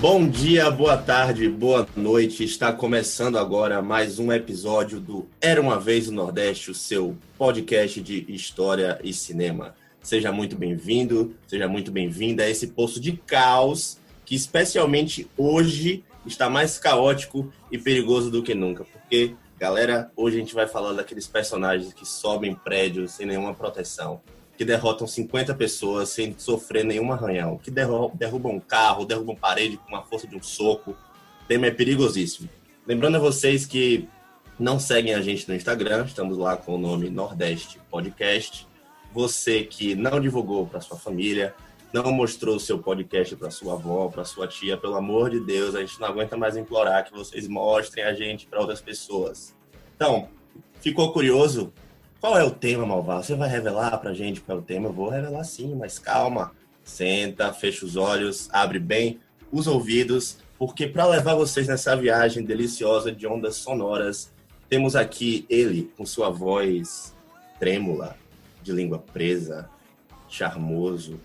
Bom dia, boa tarde, boa noite. Está começando agora mais um episódio do Era uma Vez no Nordeste, o seu podcast de história e cinema. Seja muito bem-vindo, seja muito bem-vinda a esse poço de caos que, especialmente hoje, está mais caótico e perigoso do que nunca. Porque, galera, hoje a gente vai falar daqueles personagens que sobem prédios sem nenhuma proteção que derrotam 50 pessoas sem sofrer nenhum arranhão, que derrubam um carro, derrubam parede com a força de um soco. O tema é perigosíssimo. Lembrando a vocês que não seguem a gente no Instagram, estamos lá com o nome Nordeste Podcast. Você que não divulgou para sua família, não mostrou o seu podcast para sua avó, para sua tia, pelo amor de Deus, a gente não aguenta mais implorar que vocês mostrem a gente para outras pessoas. Então, ficou curioso? Qual é o tema, Malvado? Você vai revelar pra gente qual é o tema? Eu vou revelar sim, mas calma. Senta, fecha os olhos, abre bem os ouvidos, porque para levar vocês nessa viagem deliciosa de ondas sonoras, temos aqui ele com sua voz trêmula, de língua presa, charmoso,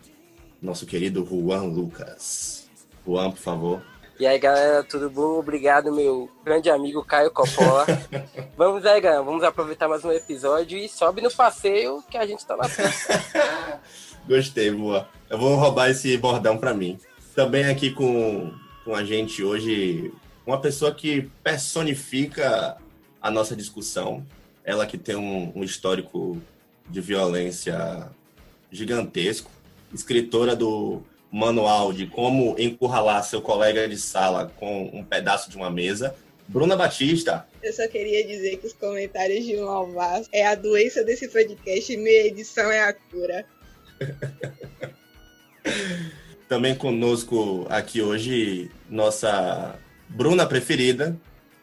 nosso querido Juan Lucas. Juan, por favor. E aí, galera, tudo bom? Obrigado, meu grande amigo Caio Coppola. vamos aí, galera, vamos aproveitar mais um episódio e sobe no passeio que a gente tá na. Gostei, boa. Eu vou roubar esse bordão para mim. Também aqui com, com a gente hoje uma pessoa que personifica a nossa discussão. Ela que tem um, um histórico de violência gigantesco, escritora do manual de como encurralar seu colega de sala com um pedaço de uma mesa. Bruna Batista. Eu só queria dizer que os comentários de um alvaz é a doença desse podcast e meia edição é a cura. Também conosco aqui hoje nossa Bruna preferida.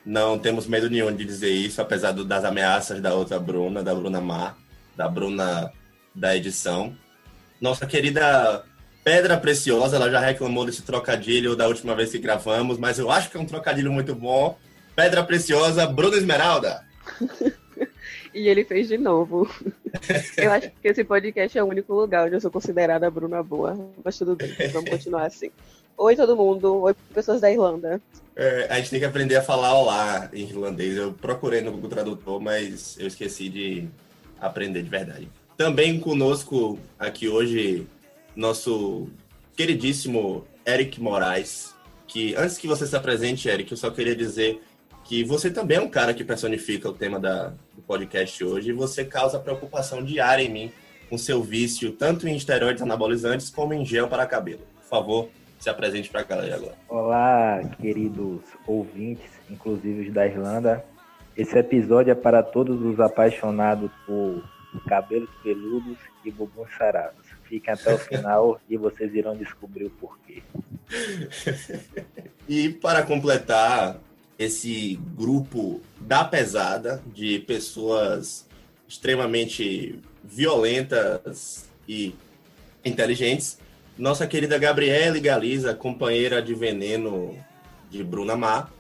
Não temos medo nenhum de dizer isso, apesar das ameaças da outra Bruna, da Bruna Mar, da Bruna da edição. Nossa querida Pedra Preciosa, ela já reclamou desse trocadilho da última vez que gravamos, mas eu acho que é um trocadilho muito bom. Pedra Preciosa, Bruno Esmeralda. e ele fez de novo. eu acho que esse podcast é o único lugar onde eu sou considerada a Bruna boa, mas tudo bem, vamos continuar assim. Oi, todo mundo. Oi, pessoas da Irlanda. É, a gente tem que aprender a falar olá em irlandês. Eu procurei no Google Tradutor, mas eu esqueci de aprender de verdade. Também conosco aqui hoje nosso queridíssimo Eric Moraes, que antes que você se apresente, Eric, eu só queria dizer que você também é um cara que personifica o tema da, do podcast hoje e você causa preocupação diária em mim com seu vício, tanto em esteroides anabolizantes como em gel para cabelo. Por favor, se apresente para a galera agora. Olá, queridos ouvintes, inclusive os da Irlanda. Esse episódio é para todos os apaixonados por cabelos peludos e bumbum sarados. Fiquem até o final e vocês irão descobrir o porquê. e para completar esse grupo da pesada de pessoas extremamente violentas e inteligentes, nossa querida Gabriele Galiza, companheira de veneno de Bruna Mar,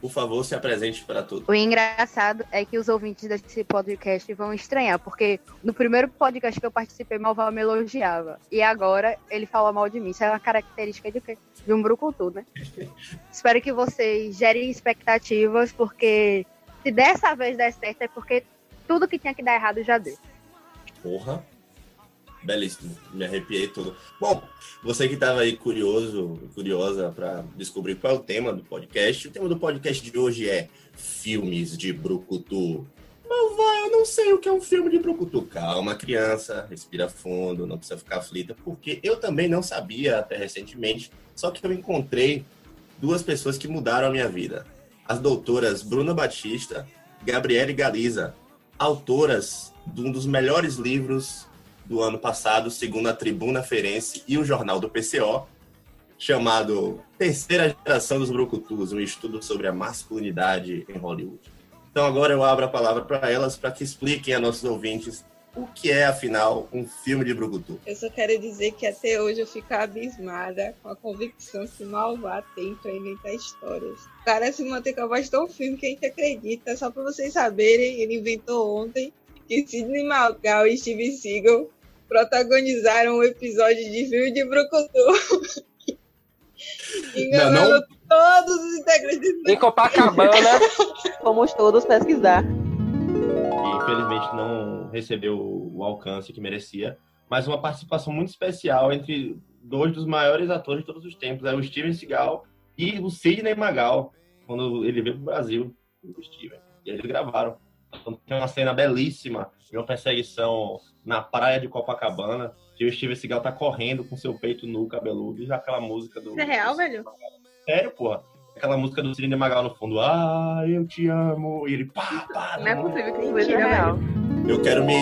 por favor, se apresente para todos. O engraçado é que os ouvintes desse podcast vão estranhar, porque no primeiro podcast que eu participei, Malval me elogiava. E agora ele fala mal de mim. Isso é uma característica de, de um brucutu, né? Espero que vocês gerem expectativas, porque se dessa vez der certo, é porque tudo que tinha que dar errado já deu. Porra belíssimo, me arrepiei todo. Bom, você que estava aí curioso, curiosa para descobrir qual é o tema do podcast, o tema do podcast de hoje é filmes de brucutu. Mas vai, eu não sei o que é um filme de brucutu. Calma, criança, respira fundo, não precisa ficar aflita, porque eu também não sabia até recentemente, só que eu encontrei duas pessoas que mudaram a minha vida. As doutoras Bruna Batista, Gabriele Galiza, autoras de um dos melhores livros do ano passado, segundo a Tribuna Ferense e o jornal do PCO, chamado Terceira Geração dos Brucutus, um estudo sobre a masculinidade em Hollywood. Então agora eu abro a palavra para elas para que expliquem a nossos ouvintes o que é, afinal, um filme de Brucutu. Eu só quero dizer que até hoje eu fico abismada com a convicção que Malvá tem para inventar histórias. O cara se mantém com a voz tão firme que a gente acredita. Só para vocês saberem, ele inventou ontem que Sidney Magal e Steve Seagal protagonizaram um episódio de filme de Brucutu. Enganando não? todos os integrantes Em Copacabana, Fomos todos pesquisar. E infelizmente não recebeu o alcance que merecia. Mas uma participação muito especial entre dois dos maiores atores de todos os tempos, é o Steven Seagal e o Sidney Magal, quando ele veio pro Brasil, o Steven. E eles gravaram. Então, tem uma cena belíssima de uma perseguição na praia de Copacabana, que o Steven Seagal tá correndo com seu peito nu, cabeludo, e já aquela música do... Isso é real, velho? Sério, porra. Aquela música do Sidney Magal no fundo, ah, eu te amo, e ele pá, pá, Não é possível que isso seja real. real. Eu quero me,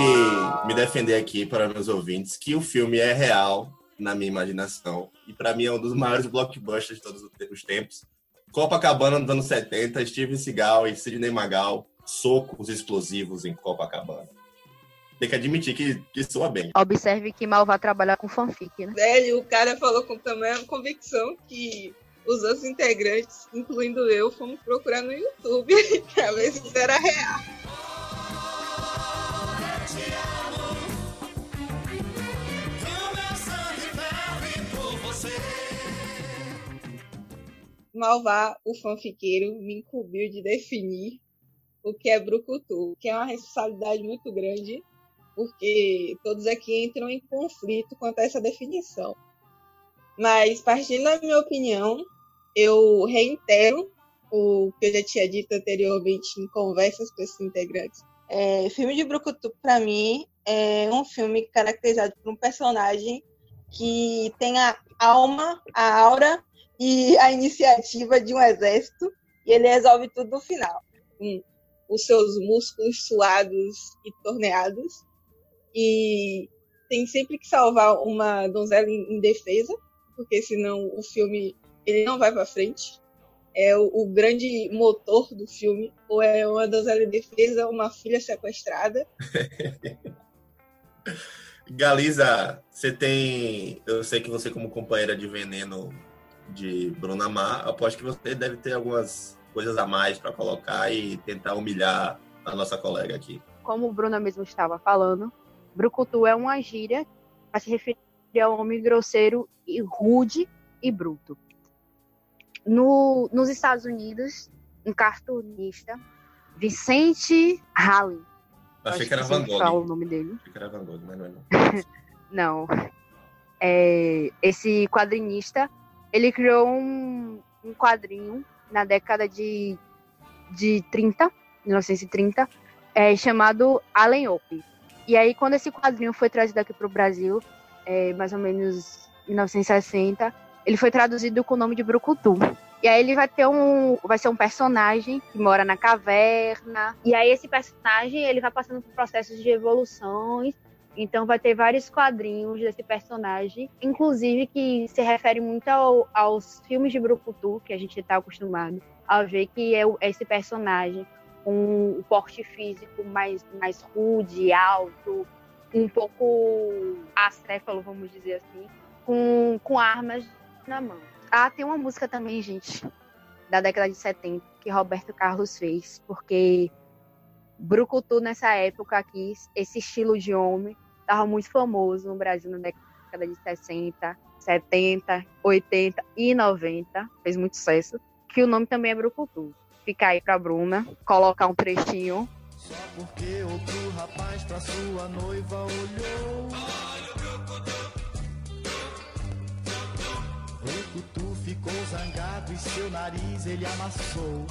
me defender aqui para meus ouvintes que o filme é real na minha imaginação. E para mim é um dos maiores blockbusters de todos os tempos. Copacabana nos anos 70, Steven Seagal e Sidney Magal, socos explosivos em Copacabana. Tem que admitir que, que soa bem. Observe que mal vai trabalhar com fanfic, né? Velho, o cara falou com também convicção que os outros integrantes, incluindo eu, fomos procurar no YouTube pra ver se isso era real. Malvá, o fanfiqueiro, me incumbiu de definir o que é brucutu, que é uma responsabilidade muito grande, porque todos aqui entram em conflito quanto a essa definição. Mas, partindo da minha opinião, eu reitero o que eu já tinha dito anteriormente em conversas com esses integrantes. É, filme de Brucutu, para mim, é um filme caracterizado por um personagem que tem a alma, a aura e a iniciativa de um exército, e ele resolve tudo no final. Com os seus músculos suados e torneados, e tem sempre que salvar uma donzela indefesa, porque senão o filme ele não vai para frente. É o, o, grande motor do filme, ou é uma donzela indefesa, uma filha sequestrada. Galiza, você tem. Eu sei que você, como companheira de veneno de Bruna Mar, aposto que você deve ter algumas coisas a mais para colocar e tentar humilhar a nossa colega aqui. Como o Bruna mesmo estava falando, brucutu é uma gíria para se referir a um homem grosseiro e rude e bruto. No, nos Estados Unidos, um cartunista, Vicente Halley. Achei que era Van Gogh. O nome dele. Achei que era Van Gogh, mas não é não. não. É, esse quadrinista, ele criou um, um quadrinho na década de, de 30, 1930, é, chamado Allen Oak. E aí, quando esse quadrinho foi trazido aqui para o Brasil, é, mais ou menos 1960, ele foi traduzido com o nome de Brucutu. E aí ele vai ter um, vai ser um personagem que mora na caverna. E aí esse personagem ele vai passando por processos de evoluções. Então vai ter vários quadrinhos desse personagem, inclusive que se refere muito ao, aos filmes de Brucutu que a gente está acostumado a ver que é esse personagem com um porte físico mais mais rude, alto, um pouco acéfalo, vamos dizer assim, com, com armas na mão. Ah, tem uma música também, gente, da década de 70, que Roberto Carlos fez, porque Brucutu nessa época aqui, esse estilo de homem, estava muito famoso no Brasil na década de 60, 70, 80 e 90, fez muito sucesso, que o nome também é Brucutu. Fica aí pra Bruna, colocar um trechinho. Só porque outro rapaz pra sua noiva olhou. Brucutu ficou zangado e seu nariz ele amassou.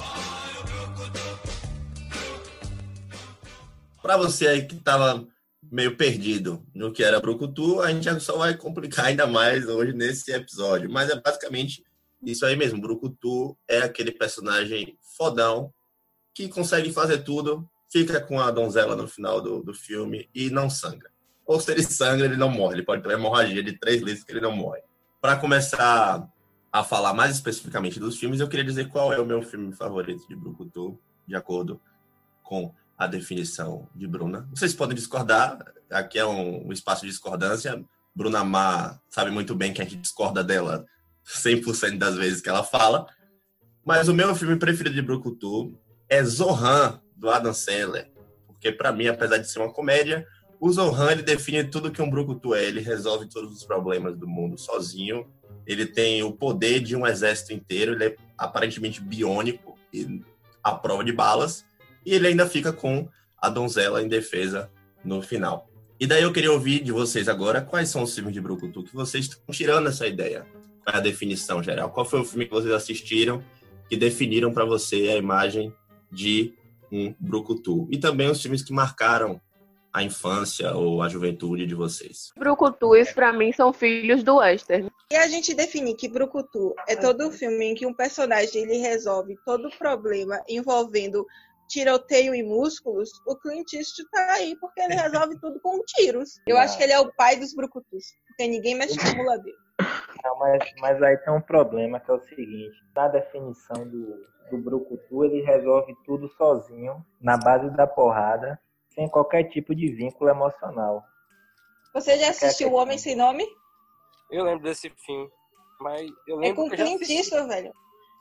Para você aí que tava meio perdido no que era Brucutu, a gente só vai complicar ainda mais hoje nesse episódio. Mas é basicamente isso aí mesmo. Brucutu é aquele personagem fodão que consegue fazer tudo, fica com a donzela no final do, do filme e não sangra. Ou se ele sangra, ele não morre. Ele pode ter uma hemorragia de três litros que ele não morre. Para começar a falar mais especificamente dos filmes, eu queria dizer qual é o meu filme favorito de Brucutu, de acordo com a definição de Bruna. Vocês podem discordar, aqui é um, um espaço de discordância. Bruna Mar sabe muito bem que a gente discorda dela 100% das vezes que ela fala. Mas o meu filme preferido de Brucutu é Zohan, do Adam Sandler. Porque, para mim, apesar de ser uma comédia, o Zohan ele define tudo que um Brucutu é. Ele resolve todos os problemas do mundo sozinho. ele tem o poder de um exército inteiro, ele é aparentemente biônico e à prova de balas, e ele ainda fica com a donzela em defesa no final. E daí eu queria ouvir de vocês agora quais são os filmes de Brucutu que vocês estão tirando essa ideia. Qual é a definição geral? Qual foi o filme que vocês assistiram que definiram para você a imagem de um Brucutu? E também os filmes que marcaram a infância ou a juventude de vocês. Brucutus, pra mim, são filhos do Western. E a gente definir que Brucutu é todo o filme em que um personagem ele resolve todo o problema envolvendo tiroteio e músculos, o Clint Eastwood tá aí porque ele resolve tudo com tiros. Eu acho que ele é o pai dos Brucutus, porque ninguém mexe com a mula dele. Não, mas, mas aí tem um problema que é o seguinte: na definição do, do Brucutu, ele resolve tudo sozinho, na base da porrada, sem qualquer tipo de vínculo emocional. Você já assistiu O Homem Sem Nome? Eu lembro desse filme. Mas eu É lembro com que eu já Clint. Eastwood, velho.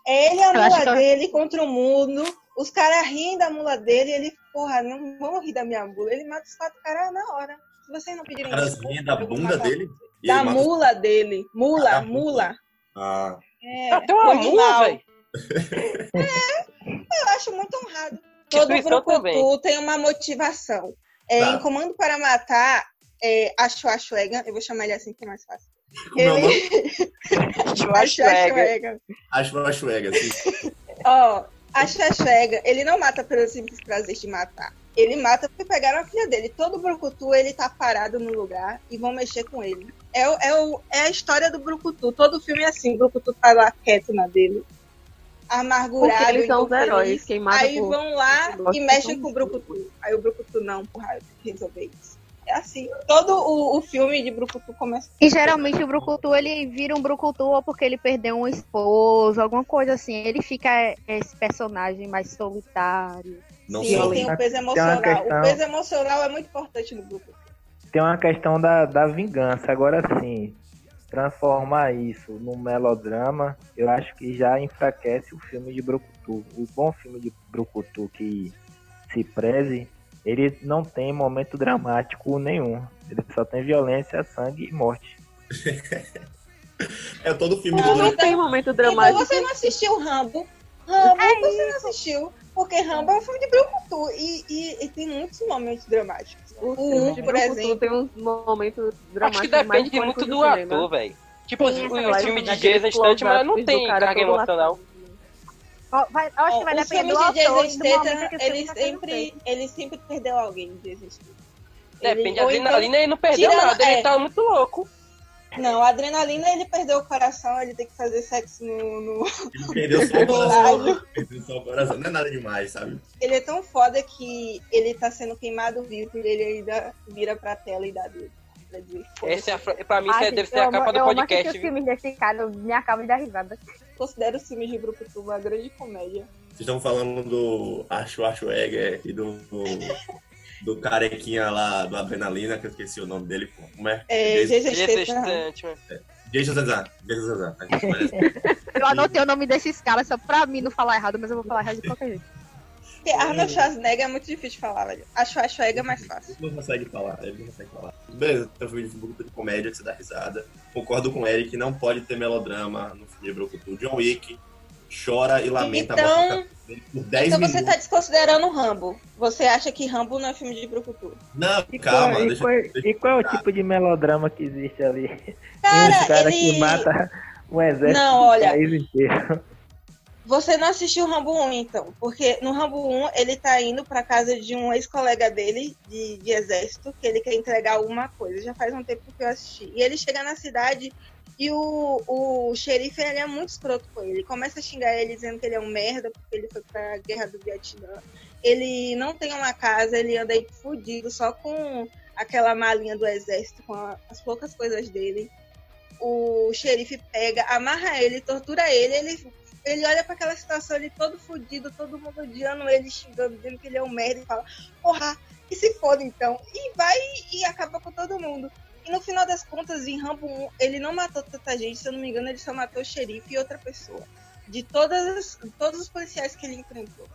É ele e a mula dele contra o mundo. Os caras riem da mula dele e ele, porra, não vão rir da minha mula. Ele mata os quatro caras na hora. Se vocês não pedirem Os caras riem da bunda matar dele? Da ele os- mula dele. Mula, Ah, da mula. Ah, É, Ah, tem uma mula, velho. Eu acho muito honrado. Todo Brucutu tem uma motivação. É, Tá. Em Comando para Matar, é, Acho Acho Egan, eu vou chamar ele assim que é mais fácil. é o nome? Acho Acho. Ó, Acho Acho Egan, ele não mata pelo simples prazer de matar. Ele mata porque pegaram a filha dele. Todo Brucutu, ele tá parado no lugar e vão mexer com ele. É, é, é a história do Brucutu. Todo filme é assim. O Brucutu tá lá quieto na dele. Amargurado. Porque eles são os heróis. Quem mata Aí por- vão lá e mexem são com o Brucutu. Aí o Brucutu, não, porra, eu tenho que resolver isso. É assim. Todo o, o filme de Brucutu começa. E geralmente o Brucutu, ele vira um Brucutu ou porque ele perdeu um esposo, alguma coisa assim. Ele fica esse personagem mais solitário. Não Sim, sou. tem o peso emocional. questão- O peso emocional é muito importante no Brucutu. Tem uma questão da, da vingança. Agora sim, transformar isso num melodrama, eu acho que já enfraquece o filme de Brucutu. O bom filme de Brucutu que se preze, ele não tem momento dramático nenhum. Ele só tem violência, sangue e morte. É todo filme do Não, tem momento Então dramático. você não assistiu Rambo. Rambo você não assistiu. Porque Rambo é um filme de Brucutu. E, e, e tem muitos momentos dramáticos. O filme 1, de por exemplo. tem uns momentos dramáticos Acho que depende muito do cinema. ator, velho. Tipo, Tem os, os filmes de Jason Statham, mas não tem do carga emocional. Ó, vai- eu acho que vai depender do de autor que filme ele sempre, ele sempre perdeu alguém de Statham. Depende, Ele- a ou então- adrenalina ele não perdeu Tirando- nada, é. ele tá muito louco. Não, a adrenalina ele perdeu o coração, ele tem que fazer sexo no. no- Ele perdeu só o coração. Perdeu só o coração. Não é nada demais, sabe? Ele é tão foda que ele tá sendo queimado vivo e ele ainda vira pra tela e dá dedo. Essa é pra mim, gente, deve ser eu a amo- capa do eu amo podcast. assistir os filmes desse cara, eu me acabo de dar risada. Considero os filmes de Brucutu uma grande comédia. Vocês estão falando do Acho Acho Egger e do, do, do carequinha lá do Adrenalina, que eu esqueci o nome dele. pô. Como é? É, Jason, Statham. Statham. Jason Zazan. Jason Zazan. Eu anotei o nome desses caras só pra mim não falar errado, mas eu vou falar errado de qualquer jeito. Porque Arnold Schwarzenegger é muito difícil de falar, velho. Acho Acho é mais fácil. Ele não consegue falar, ele não consegue falar. Beleza, tem um filme de Brucutu de comédia que você dá risada. Concordo com o Eric, não pode ter melodrama no filme de Brucutu. John Wick chora e lamenta Então- a por 10 Então minutos. você tá desconsiderando Rambo. Você acha que Rambo não é filme de Brucutu? Não, E calma, qual, e deixa qual- deixa e qual é o tipo de melodrama que existe ali? Cara, uns caras ele- que mata um exército Não, do olha. país inteiro. Você não assistiu o Rambo 1, então. Porque no Rambo 1, ele tá indo pra casa de um ex-colega dele, de, de exército, que ele quer entregar alguma coisa. Já faz um tempo que eu assisti. E ele chega na cidade e o, o xerife ele é muito escroto com ele. Ele começa a xingar ele dizendo que ele é um merda, porque ele foi pra guerra do Vietnã. Ele não tem uma casa, ele anda aí fudido, só com aquela malinha do exército, com a- as poucas coisas dele. O xerife pega, amarra ele, tortura ele, ele ele olha pra aquela situação ali todo fudido, todo mundo odiando ele, xingando, dizendo que ele é um merda e fala, porra, que se foda então. E vai e acaba com todo mundo. E no final das contas, em Rambo 1, ele não matou tanta gente, se eu não me engano, ele só matou o xerife e outra pessoa. De todas, as- todos os policiais que ele enfrentou.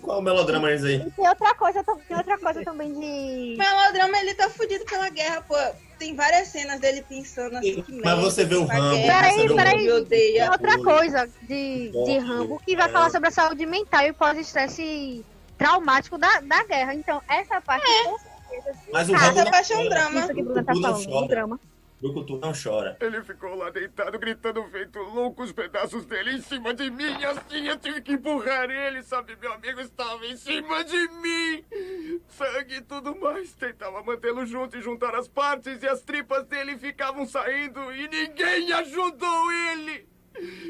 Qual é o melodrama aí? E tem outra coisa, tem outra coisa também de. O melodrama, ele tá fudido pela guerra, pô. Tem várias cenas dele pensando assim que Mas merda, você vê o Rambo, Peraí, o peraí. Tem outra Oi. coisa de, de Rambo que vai é. falar sobre a saúde mental e pós-estresse traumático da, da guerra. Então, essa parte com certeza. Mas o Rambo Essa parte é um chora. drama. Isso que Bruna tá falando, um drama. Brucutu não chora. Ele ficou lá deitado, gritando feito louco, os pedaços dele em cima de mim, assim eu tive que empurrar ele, sabe? Meu amigo estava em cima de mim. Sangue e tudo mais. Tentava mantê-lo junto e juntar as partes, e as tripas dele ficavam saindo, e ninguém ajudou ele.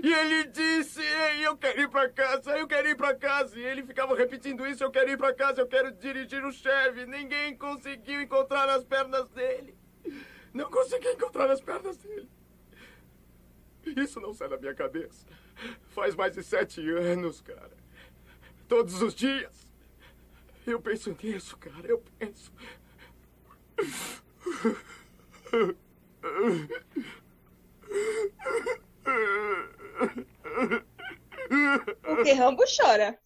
E ele disse, Ei, eu quero ir pra casa, eu quero ir pra casa. E ele ficava repetindo isso, eu quero ir pra casa, eu quero dirigir o chefe. Ninguém conseguiu encontrar as pernas dele. Não consegui encontrar as pernas dele. Isso não sai da minha cabeça. Faz mais de sete anos, cara. Todos os dias. Eu penso nisso, cara. Eu penso. Porque Rambo chora.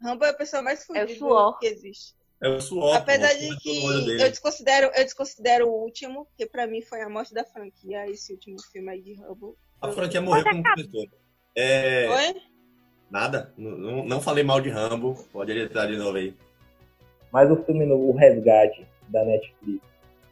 Rambo é a pessoa mais É o suor. que existe. É o suor. Apesar de que eu desconsidero, eu desconsidero o último, que pra mim foi a morte da franquia, esse último filme aí de Rambo. A franquia morreu como diretor. É. Oi? Nada. Não, não, falei mal de Rambo. Pode editar de novo aí. Mas o filme novo, O Resgate, da Netflix,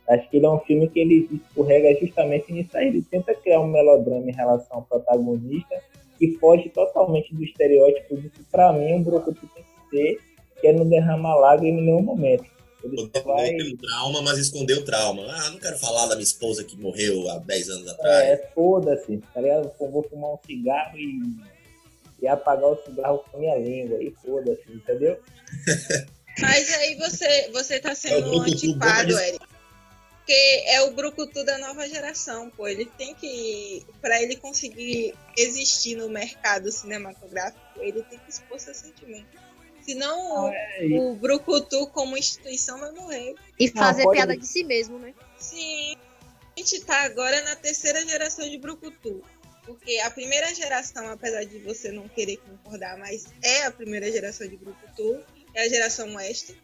acho que ele é um filme que ele escorrega justamente nisso aí. Ele tenta criar um melodrama em relação ao protagonista que foge totalmente do estereótipo de que, pra mim, um Brucutu tem que ser, que é não derramar lágrima em nenhum momento. Ele vai... pelo trauma, mas escondeu o trauma. Ah, não quero falar da minha esposa que morreu há 10 anos atrás. É, foda-se, tá ligado? Eu vou fumar um cigarro e, e apagar o cigarro com a minha língua, e foda-se, entendeu? Mas aí você, você tá É sendo antipado, boca de- Eric. Porque é o Brucutu da nova geração, pô. Ele tem que. Pra ele conseguir existir no mercado cinematográfico, ele tem que expor seus sentimentos. Senão É, o, o Brucutu como instituição vai morrer. E Não, fazer pode- piada de si mesmo, né? Sim. A gente tá agora na terceira geração de Brucutu. Porque a primeira geração, apesar de você não querer concordar, mas é a primeira geração de Brucutu, é a geração Oeste,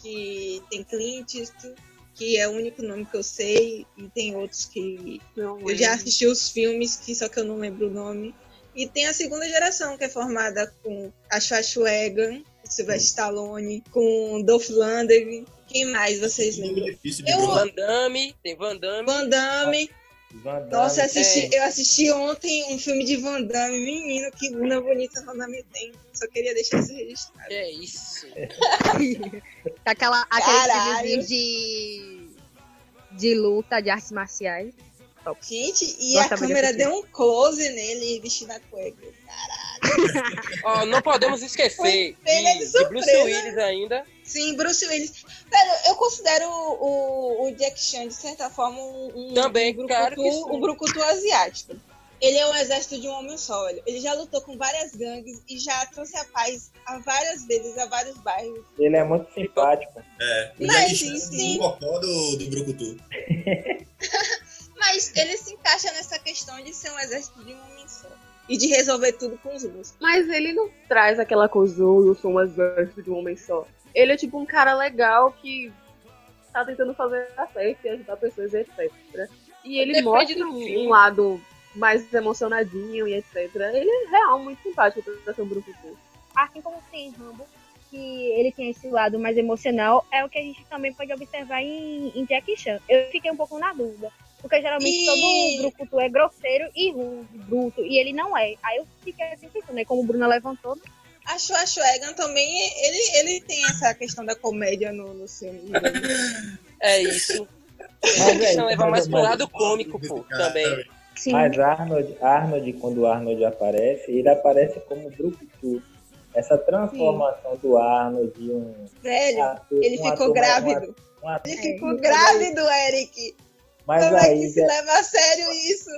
que tem Clint Eastwood, que é o único nome que eu sei, e tem outros que Não eu já assisti os filmes, que só que eu não lembro o nome. E tem a segunda geração, que é formada com a Schwarzenegger, Sylvester Stallone, com Dolph Lundgren. Quem mais vocês lembram? difícil de Eu-. Van Damme, tem Van Damme. Van Damme. Van Damme, Nossa, eu assisti, É. eu assisti ontem um filme de Van Damme. Menino, que bunda bonita Van Damme tem. Só queria deixar isso registrado. Que é isso? Aquela, aquele de, de luta, de artes marciais. Gente, e Nossa, a câmera eu deu um close nele vestido a cueca. Ó, não podemos esquecer de de, de Bruce. Willis ainda. Sim, Bruce Willis. Velho, eu considero o, o Jack Chan, de certa forma, um, Também, um, claro brucutu, sim. um brucutu asiático. Ele é um exército de um homem só, velho. Ele já lutou com várias gangues e já trouxe a paz a várias vezes, a vários bairros. Ele é muito simpático. É, o Mas, Jack sim, Chan é sim. o cocó do, do Brucutu. Mas ele se encaixa nessa questão de ser um exército de um homem só. E de resolver tudo com os músculos. Mas ele não traz aquela coisa, "Oh, eu sou um exército de um homem só. Ele é tipo um cara legal que tá tentando fazer a certo e ajudar pessoas, etc. E ele Depende mostra um, lado mais emocionadinho e etc. Ele é real muito simpático pra ser um brucutu. Assim como tem Rambo, que ele tem esse lado mais emocional, é o que a gente também pode observar em, em Jack Chan. Eu fiquei um pouco na dúvida. Porque geralmente E- todo brucutu é grosseiro e rude, bruto. E ele não é. Aí eu fiquei assim pensando, né? Como o Bruna levantou, A Schwarzenegger também, ele, ele tem essa questão da comédia no, no filme. É isso. Mas Ele é, deixa levar mais pro mas- lado cômico, pô, também. sim. Mas Arnold, Arnold, quando o Arnold aparece, ele aparece como Brucutu. Essa transformação do Arnold de um Velho, ator- ele um ficou ator- grávido. um ator- Ele É, ficou grávido, Eric. Mas Como é que aí, se já, leva a sério isso?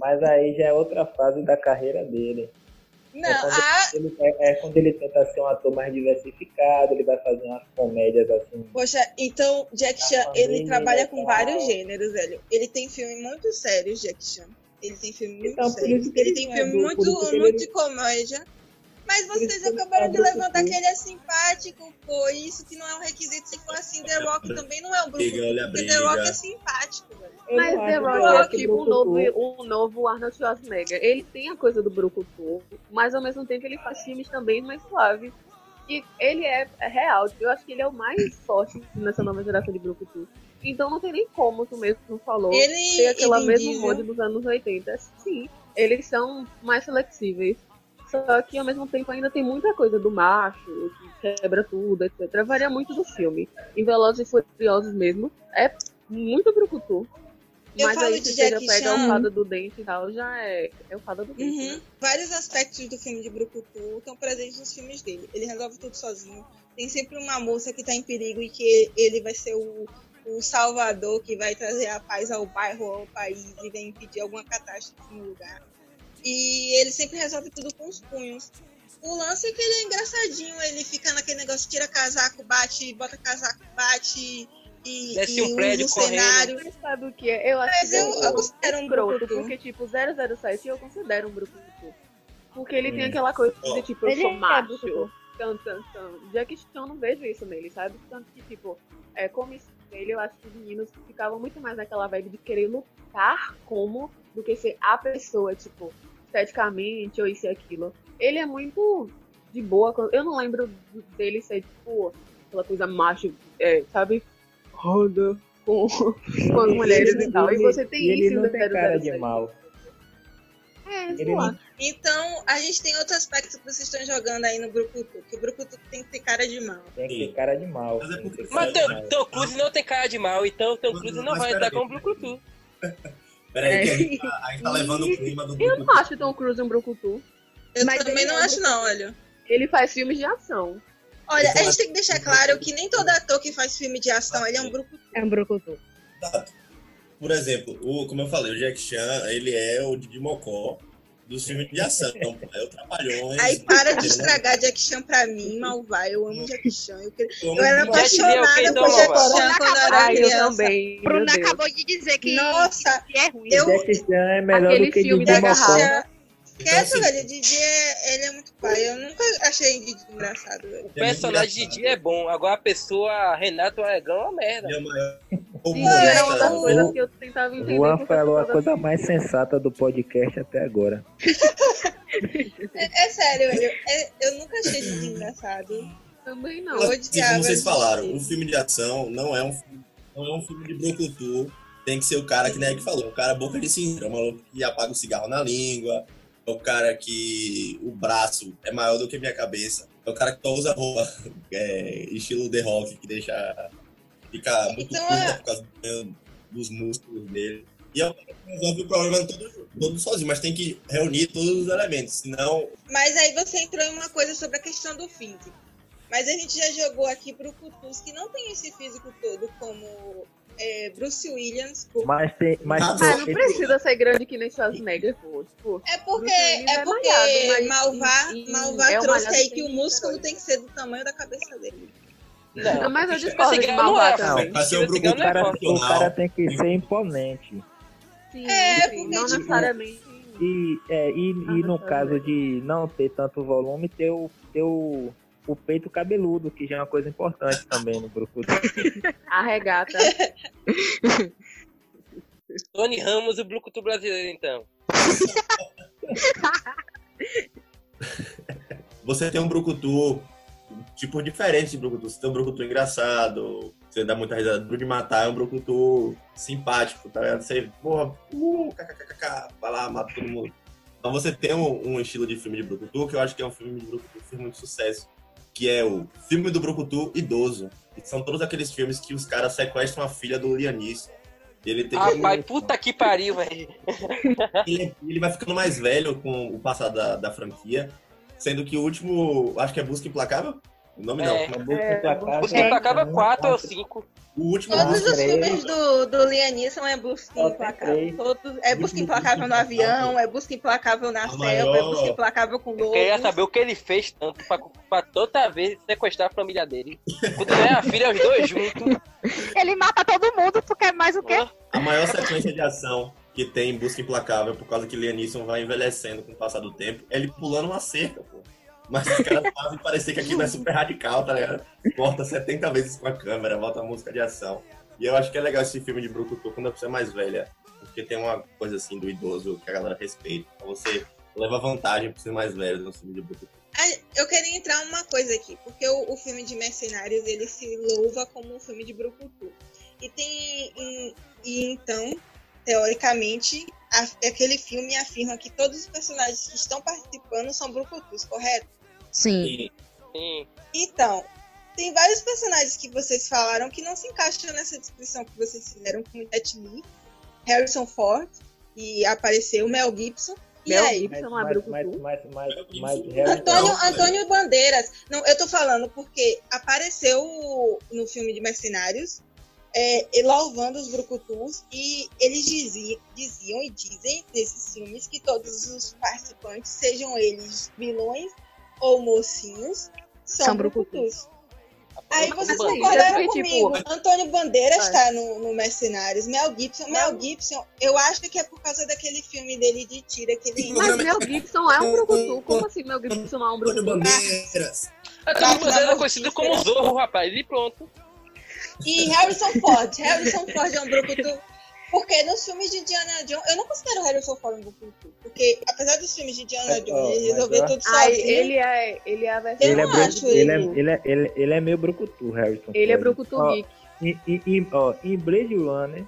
mas aí já é outra fase da carreira dele. Não, É quando, ah, ele, é, é quando ele tenta ser um ator mais diversificado, ele vai fazer umas comédias assim. poxa, então Jack Chan, A ele trabalha com vários gêneros, velho. Ele tem filme muito sérios, Jack Chan. Ele tem filme muito Então, sério. que Ele ele tem é filme muito, que ele- muito de comédia. Mas vocês acabaram é de levantar que ele é simpático, pô. E isso que não é um requisito. Se for assim, The Rock também não é um a Porque The Rock é simpático, velho. Mas The Rock é esse tipo um novo, um novo Arnold Schwarzenegger. Ele tem a coisa do Brucutu, mas ao mesmo tempo ele faz filmes também mais suaves. E ele é, é real. Eu acho que ele é o mais forte nessa nova geração de Brucutu. Então não tem nem como, tu mesmo falou, Ele ter aquela mesma molde dos anos 80. Sim, eles são mais flexíveis. Só que ao mesmo tempo ainda tem muita coisa do macho, que quebra tudo, etc. Varia muito do filme. Em Velozes e Furiosos mesmo, é muito brucutu. Eu Mas falo aí se você já pega Chan. o fada do dente e tal, já é, é o fada do dente. Uhum. né? Vários aspectos do filme de Brucutu estão presentes nos filmes dele. Ele resolve tudo sozinho. Tem sempre uma moça que tá em perigo e que ele vai ser o, o salvador que vai trazer a paz ao bairro, ao país e vai impedir alguma catástrofe no lugar. E ele sempre resolve tudo com os punhos. O lance é que ele é engraçadinho, ele fica naquele negócio, tira casaco, bate, bota casaco, bate e, Desce e um prédio usa o correndo. cenário. Mas sabe o que é? Eu acho Mas que eu- eu considero um escroto, brucutu. porque tipo, 007 eu considero um brucutu. Porque ele tem Hum. aquela coisa de tipo, eu Ele sou é macho. Tan, tan, tan. Jack Chan eu não vejo isso nele, sabe? Tanto que, tipo, é, como isso nele, eu acho que os meninos ficavam muito mais naquela vibe de querer lutar como do que ser a pessoa, tipo, esteticamente ou isso e aquilo. Ele é muito de boa. com- Eu não lembro dele ser, tipo, aquela coisa macho, é, sabe? Roda com, com as mulheres e tal. E você tem e ele isso não no tem cara de 007. mal. É, sei Ele lá. não Então, a gente tem outro aspecto que vocês estão jogando aí no Brucutu, que o Brucutu tem que ter cara de mal. tem que ter cara de mal. Mas é porque- Mas Tom, Cruise não tem cara de mal, então Tom Cruise não mas vai peraí. entrar como Brucutu. Peraí, que a É. gente tá, a gente tá levando o clima do Eu não acho Tom Cruise um brucutu. Eu Mas também não é um acho, não, olha. Ele faz filmes de ação. Olha, a gente tem que deixar claro que nem todo ator que faz filme de ação, ele é um Brucutu. É um brucutu. Por exemplo, o, como eu falei, o Jack Chan, ele é o Didi Mocó dos filmes de ação. pô. É o Trapalhões. Aí para de entendeu? estragar Jack Chan pra mim, mal vai. Eu amo Jack Chan. Eu, queria- Eu era apaixonada então, por Jack Malvado? Chan quando eu era Ai, eu criança. também. Bruna acabou de dizer que, Nossa, que é ruim. eu- Jack Chan é melhor Aquele do que filme da Jack garrafa. Então, assim, velho. Didi é, ele é muito pai. Eu nunca achei Didi engraçado, velho. O personagem de Didi é bom, agora a pessoa Renato Aragão é uma merda. É o maior Sim, era uma das coisas que eu tentava entender. Juan falou a coisa mais sensata do podcast até agora. É, é sério, velho. É- eu nunca achei Didi engraçado. Também não. Eu Assim, como vocês falaram, um filme de ação não é um, filme- não é um filme de brucutu. Tem que ser o cara que nem que falou, o cara boca de cinza, é o maluco que apaga o cigarro na língua, é o cara que o braço é maior do que minha cabeça, é o cara que só usa roupa é, estilo The Rock, que deixa fica muito Então, curta é- por causa do- dos músculos dele. E é o cara que resolve o problema todo, todo sozinho, mas tem que reunir todos os elementos, senão Mas aí você entrou em uma coisa sobre a questão do físico. Mas a gente já jogou aqui pro Cutus, que não tem esse físico todo como é, Bruce Williams. por- Mas tem. Mas Ah, não tem- precisa ser grande que nem Schwarzenegger, pô. Tipo, É porque, é é porque malhado, mas Malvá, é um trouxe malhado aí que o músculo tem que ser do tamanho da cabeça dele. Não, mas eu discordo de Malvá é, também. ser o é cara, forte. o cara tem que ser imponente. sim, É, sim, porque, não necessariamente. E, é, e, Ah, e no caso de não ter tanto volume, ter o, ter o, o peito cabeludo, que já é uma coisa importante também no grupo. A regata. Tony Ramos, o Brucutu brasileiro, então. você tem um brucutu tipo diferente de brucutu. Você tem um brucutu engraçado, você dá muita risada. Bruno de Matar é um brucutu simpático, tá ligado? Você, porra, uh, kkkk, vai lá, mata todo mundo. Então você tem um, um estilo de filme de brucutu que eu acho que é um filme de brucutu que fez muito sucesso, que é o filme do brucutu idoso. E são todos aqueles filmes que os caras sequestram a filha do Lianis. Ele tem que Rapaz, puta que pariu, velho. ele, ele vai ficando mais velho com o passar da, da franquia, sendo que o último, acho que é Busca Implacável? O nome É. não. Boca É, implacável, que acaba um, 4 ou quatro, 5. O último Todos Busca os três. filmes do, do Liam Neeson é busca tem implacável. Todos, é busca implacável no avião, é busca implacável na selva, é busca implacável com Eu lobo. queria saber o que ele fez tanto pra, pra toda vez sequestrar a família dele. Quando é a filha, os dois juntos. Ele mata todo mundo, tu quer mais o quê? A maior sequência de ação que tem em Busca Implacável, por causa que Liam Neeson vai envelhecendo com o passar do tempo, é ele pulando uma cerca, pô. Mas os caras fazem parecer que aquilo é super radical, tá ligado? Volta 70 vezes com a câmera, volta a música de ação. E eu acho que é legal esse filme de Brucutu quando a pessoa é mais velha. Porque tem uma coisa assim do idoso que a galera respeita. Então você leva vantagem por ser mais velho no filme de Brucutu. Ah, Eu queria entrar uma coisa aqui, porque o, o filme de Mercenários ele se louva como um filme de Brucutu. E tem. E, e então, teoricamente, a- aquele filme afirma que todos os personagens que estão participando são Brucutus, correto? Sim. E Sim. Então, tem vários personagens que vocês falaram que não se encaixam nessa descrição que vocês fizeram, como Jet Li, Harrison Ford, e apareceu Mel Gibson. E Mel aí? É mas, mas, mas, mas, Antônio, Não, Antônio Bandeiras. Não, eu tô falando porque apareceu no filme de Mercenários é, louvando os brucutus e eles diziam, diziam e dizem nesses filmes que todos os participantes, sejam eles vilões ou mocinhos, são, São brucutus. Aí vocês concordaram comigo. tipo, Antônio Bandeiras É. tá no, no Mercenários. Mel Gibson. Mel Gibson, eu acho que é por causa daquele filme dele de tira que ele. Mas Mel Gibson é um brucutu. Como assim Mel Gibson não é um Antônio brucutu? Bandeiras. Antônio Bandeira Não, é conhecido como Zorro, rapaz. E pronto. E Harrison Ford. Harrison Ford é um brucutu. Porque nos filmes de Diana Jones, eu não considero Harrison Ford um brucutu. Porque apesar dos filmes de Diana Jones, ele mas, resolveu ó. tudo Ai, sozinho. ele é, ele é a versão. Eu ele, é ele, é, ele. é, ele, ele é meio brucutu, Harrison Ele é brucutu Ó, Rick. E, e, e, ó, em Blade Runner,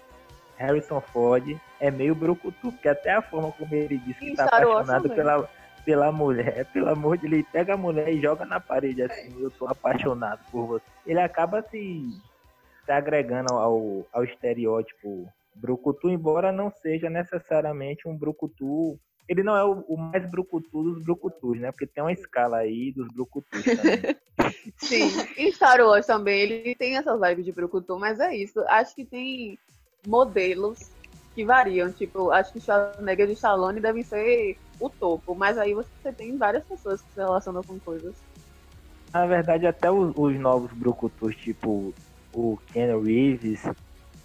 Harrison Ford é meio brucutu, porque até a forma como ele diz que tá Wars apaixonado pela, pela mulher, pelo amor de Deus, ele pega a mulher e joga na parede assim, eu tô apaixonado por você. Ele acaba se, se agregando ao, ao estereótipo brucutu, embora não seja necessariamente um brucutu. Ele não é o, o mais brucutu dos brucutus, né? Porque tem uma escala aí dos brucutus também. Sim. Em Star Wars também, ele tem essas vibes de brucutu, mas é isso. Acho que tem modelos que variam. Tipo, acho que Schwarzenegger e Stallone devem ser o topo, mas aí você tem várias pessoas que se relacionam com coisas. Na verdade, até os, os novos brucutus, tipo o Ken Reeves,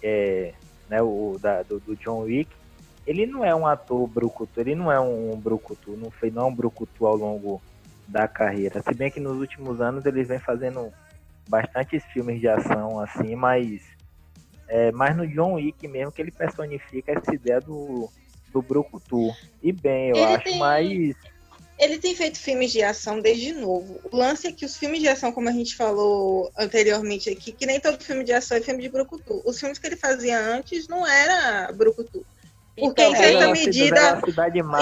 é, né, o da, do, do John Wick, ele não é um ator brucutu, ele não é um brucutu, não foi não é um brucutu ao longo da carreira. Se bem que nos últimos anos ele vem fazendo bastantes filmes de ação assim, mas é mais no John Wick mesmo que ele personifica essa ideia do, do brucutu. E bem, eu Ele acho, tem- mas Ele tem feito filmes de ação desde novo. O lance é que os filmes de ação, como a gente falou anteriormente aqui, que nem todo filme de ação é filme de brucutu. Os filmes que ele fazia antes não era brucutu. Porque Então, em certa ela- medida,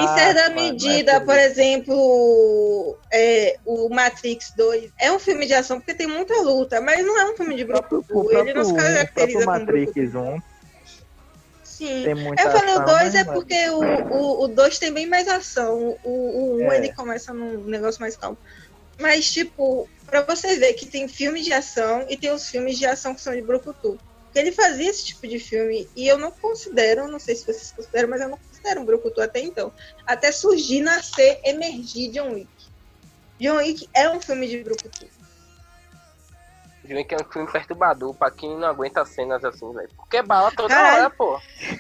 em certa medida, mas- por exemplo, é, o Matrix 2 é um filme de ação porque tem muita luta, mas não é um filme de O próprio, Ele não se caracteriza próprio como. Matrix 1 Sim. Eu falei o ação, 2 é mas- porque o, o, o 2 tem bem mais ação. O 1 um, É. ele começa num negócio mais calmo. Mas, tipo, pra você ver que tem filmes de ação e tem os filmes de ação que são de Brucutu. Ele fazia esse tipo de filme e eu não considero, não sei se vocês consideram, mas eu não considero um Brucutu até então. Até surgir, nascer, emergir John Wick. John Wick é um filme de Brucutu. Viu que é um filme perturbador pra quem não aguenta cenas assim, velho. Porque é bala toda Caralho. hora, pô.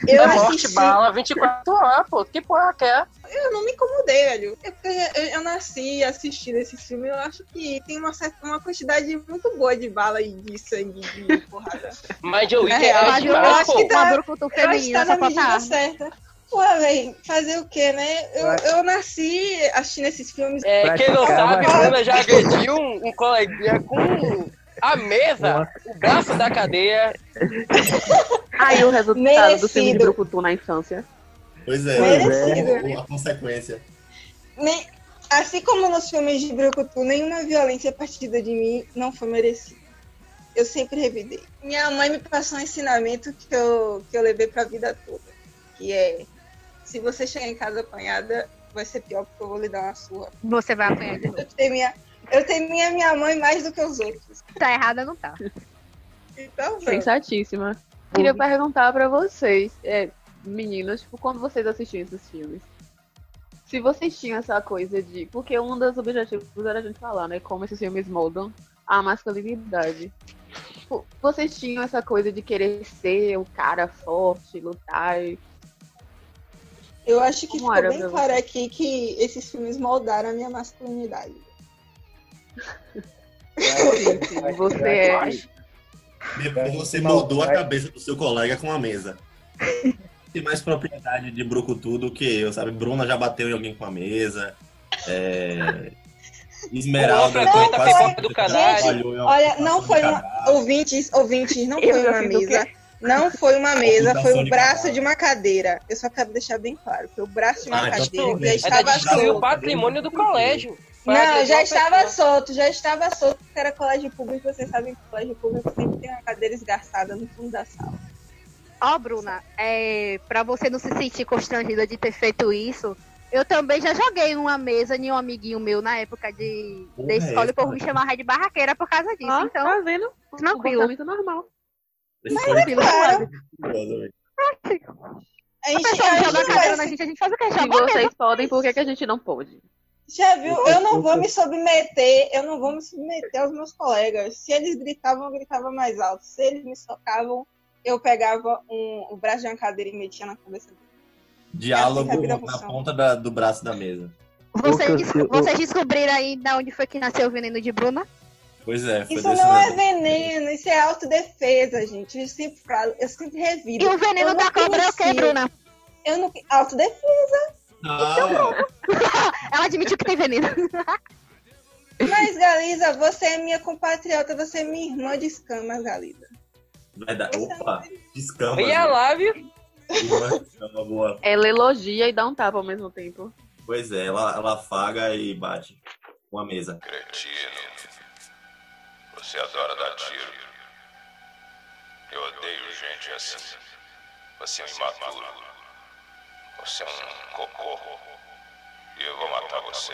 Eu é morte, assisti, bala 24 horas, pô. Que porra que é? eu não me incomodei, velho. É porque eu, eu nasci assistindo esse filme, eu acho que tem uma, certa, uma quantidade muito boa de bala e de sangue de porrada. Mas Wick É é, Mas eu eu acho pô. que tá- Eu acho que tá na medida certa. Pô, velho, fazer o quê, né? Eu, eu nasci assistindo esses filmes. É, quem não sabe, Bruna já agrediu um, um coleguinha com a mesa, o braço da cadeia. Aí o resultado do filme de Merecido. brucutu na infância. Pois é, Merecido. a, a consequência. Nem- assim como nos filmes de Brucutu, nenhuma violência partida de mim não foi merecida. Eu sempre revidei. Minha mãe me passou um ensinamento que eu, que eu levei pra vida toda. Que é, se você chegar em casa apanhada, vai ser pior porque eu vou lhe dar uma surra. Você vai apanhar de novo. Eu temia, eu temia minha mãe mais do que os outros. Tá errada, não tá. Então, Sensatíssima. Queria perguntar pra vocês, é, meninas, tipo, quando vocês assistiam esses filmes, se vocês tinham essa coisa de. Porque um dos objetivos era a gente falar, né? Como esses filmes moldam a masculinidade. Tipo, Vocês tinham essa coisa de querer ser o cara forte, lutar. eu acho que Como ficou bem claro aqui que esses filmes moldaram a minha masculinidade. Sim, você é. Depois você moldou a cabeça do seu colega com a mesa. Tem mais propriedade de brucutu do que eu, sabe? Bruna já bateu em alguém com a mesa. É... Esmeralda tem conta quase pipoca do em Olha, não foi uma. Ouvintes, ouvintes, não Eu foi uma mesa. Não foi uma mesa, foi o braço de uma cadeira. Eu só quero deixar bem claro. Foi o braço de uma Ah, então cadeira tudo que já bem. estava destruiu o patrimônio do colégio. Não, já estava pessoa. solto, já estava solto, porque era colégio público, vocês sabem que colégio público sempre tem uma cadeira esgarçada no fundo da sala. Ó, Bruna, é, pra você não se sentir constrangida de ter feito isso, eu também já joguei uma mesa em um amiguinho meu na época de, Porra, da escola é e o povo me chamava de barraqueira por causa disso. Ah, então, tá vendo? tranquilo. Comportamento normal. Foi tranquilo. Claro. maravilhoso, velho. A A gente, pessoa a joga gente a cadeira na faz- gente, a gente faz o quê? Se Joga vocês podem, por que, que a gente não pode? Já viu? Eu não vou me submeter, eu não vou me submeter aos meus colegas. Se eles gritavam, eu gritava mais alto. Se eles me socavam, eu pegava um, o braço de uma cadeira e metia na cabeça dele. Diálogo assim que na ponta da- do braço da mesa. Vocês, Eu- des- eu- vocês descobriram aí da onde foi que nasceu o veneno de Bruna? Pois é, foi Isso não é veneno, isso é autodefesa, gente. Eu sempre falo, eu sempre revido. E o veneno Eu da cobra é o quê, conhecia. Bruna? Eu não. Autodefesa. Não, Ela admitiu que tem veneno. Mas, Galiza, você é minha compatriota, você é minha irmã de escamas, Galiza. verdade. Opa, descamba. Oi, a Lávio. Boa, descamba, boa. Ela elogia e dá um tapa ao mesmo tempo. Pois é, ela, ela afaga e bate com a mesa. Cretino. Você adora dar tiro. Eu odeio gente assim. Você é um imaturo. Você é um cocô. E eu vou matar você.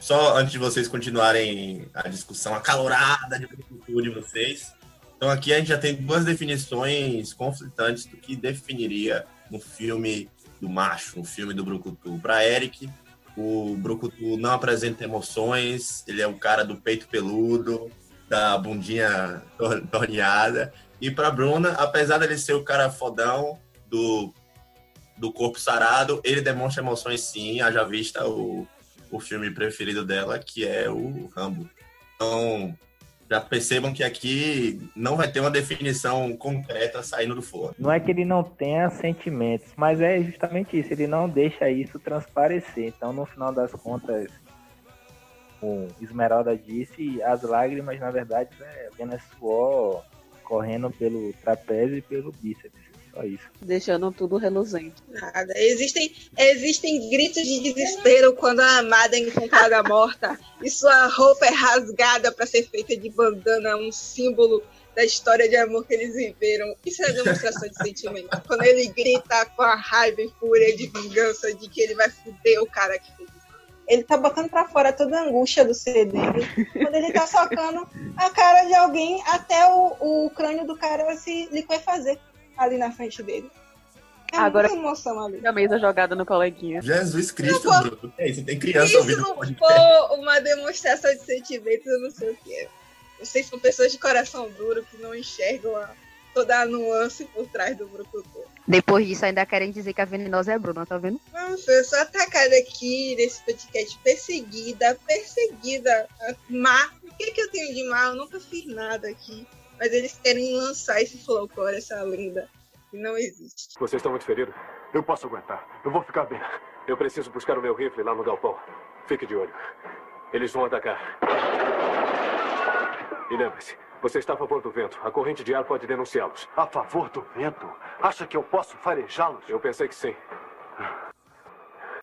Só antes de vocês continuarem a discussão acalorada de de vocês. Então aqui a gente já tem duas definições conflitantes do que definiria um filme do macho, um filme do Brucutu. Para Eric, o Brucutu não apresenta emoções, ele é o cara do peito peludo, da bundinha tor- torneada. E para Bruna, apesar dele ser o cara fodão do, do corpo sarado, ele demonstra emoções sim, haja vista o, o filme preferido dela, que é o Rambo. Então, já percebam que aqui não vai ter uma definição concreta saindo do forno. Não é que ele não tenha sentimentos, mas é justamente isso, ele não deixa isso transparecer. Então, no final das contas, o Esmeralda disse, as lágrimas, na verdade, é apenas suor correndo pelo trapézio e pelo bíceps. Só isso. Deixando tudo reluzente. Nada. Existem, existem gritos de desespero quando a amada é encontrada morta e sua roupa é rasgada para ser feita de bandana, um símbolo da história de amor que eles viveram. Isso é demonstração de sentimento. Quando ele grita com a raiva e fúria de vingança de que ele vai foder o cara que fez isso. Ele tá botando pra fora toda a angústia do ser dele. Quando ele tá socando a cara de alguém até o, o crânio do cara se liquefazer ali na frente dele. É Agora- muita emoção ali. A mesa jogada no coleguinha. Jesus Cristo, Bruno. É isso, tem criança isso ouvindo não for uma demonstração de sentimentos, eu não sei o que é. Vocês são pessoas de coração duro que não enxergam a- toda a nuance por trás do Brucutu. Depois disso, ainda querem dizer que a venenosa é a Bruna, tá vendo? Nossa, eu sou atacada aqui nesse podcast, perseguida, perseguida, má. O que, que eu tenho de mal? Eu nunca fiz nada aqui. Mas eles querem lançar esse folclore, essa lenda, que não existe. Vocês estão muito feridos? Eu posso aguentar. Eu vou ficar bem. Eu preciso buscar o meu rifle lá no galpão. Fique de olho. Eles vão atacar. E lembre-se, você está a favor do vento. A corrente de ar pode denunciá-los. A favor do vento? Acha que eu posso farejá-los? Eu pensei que sim.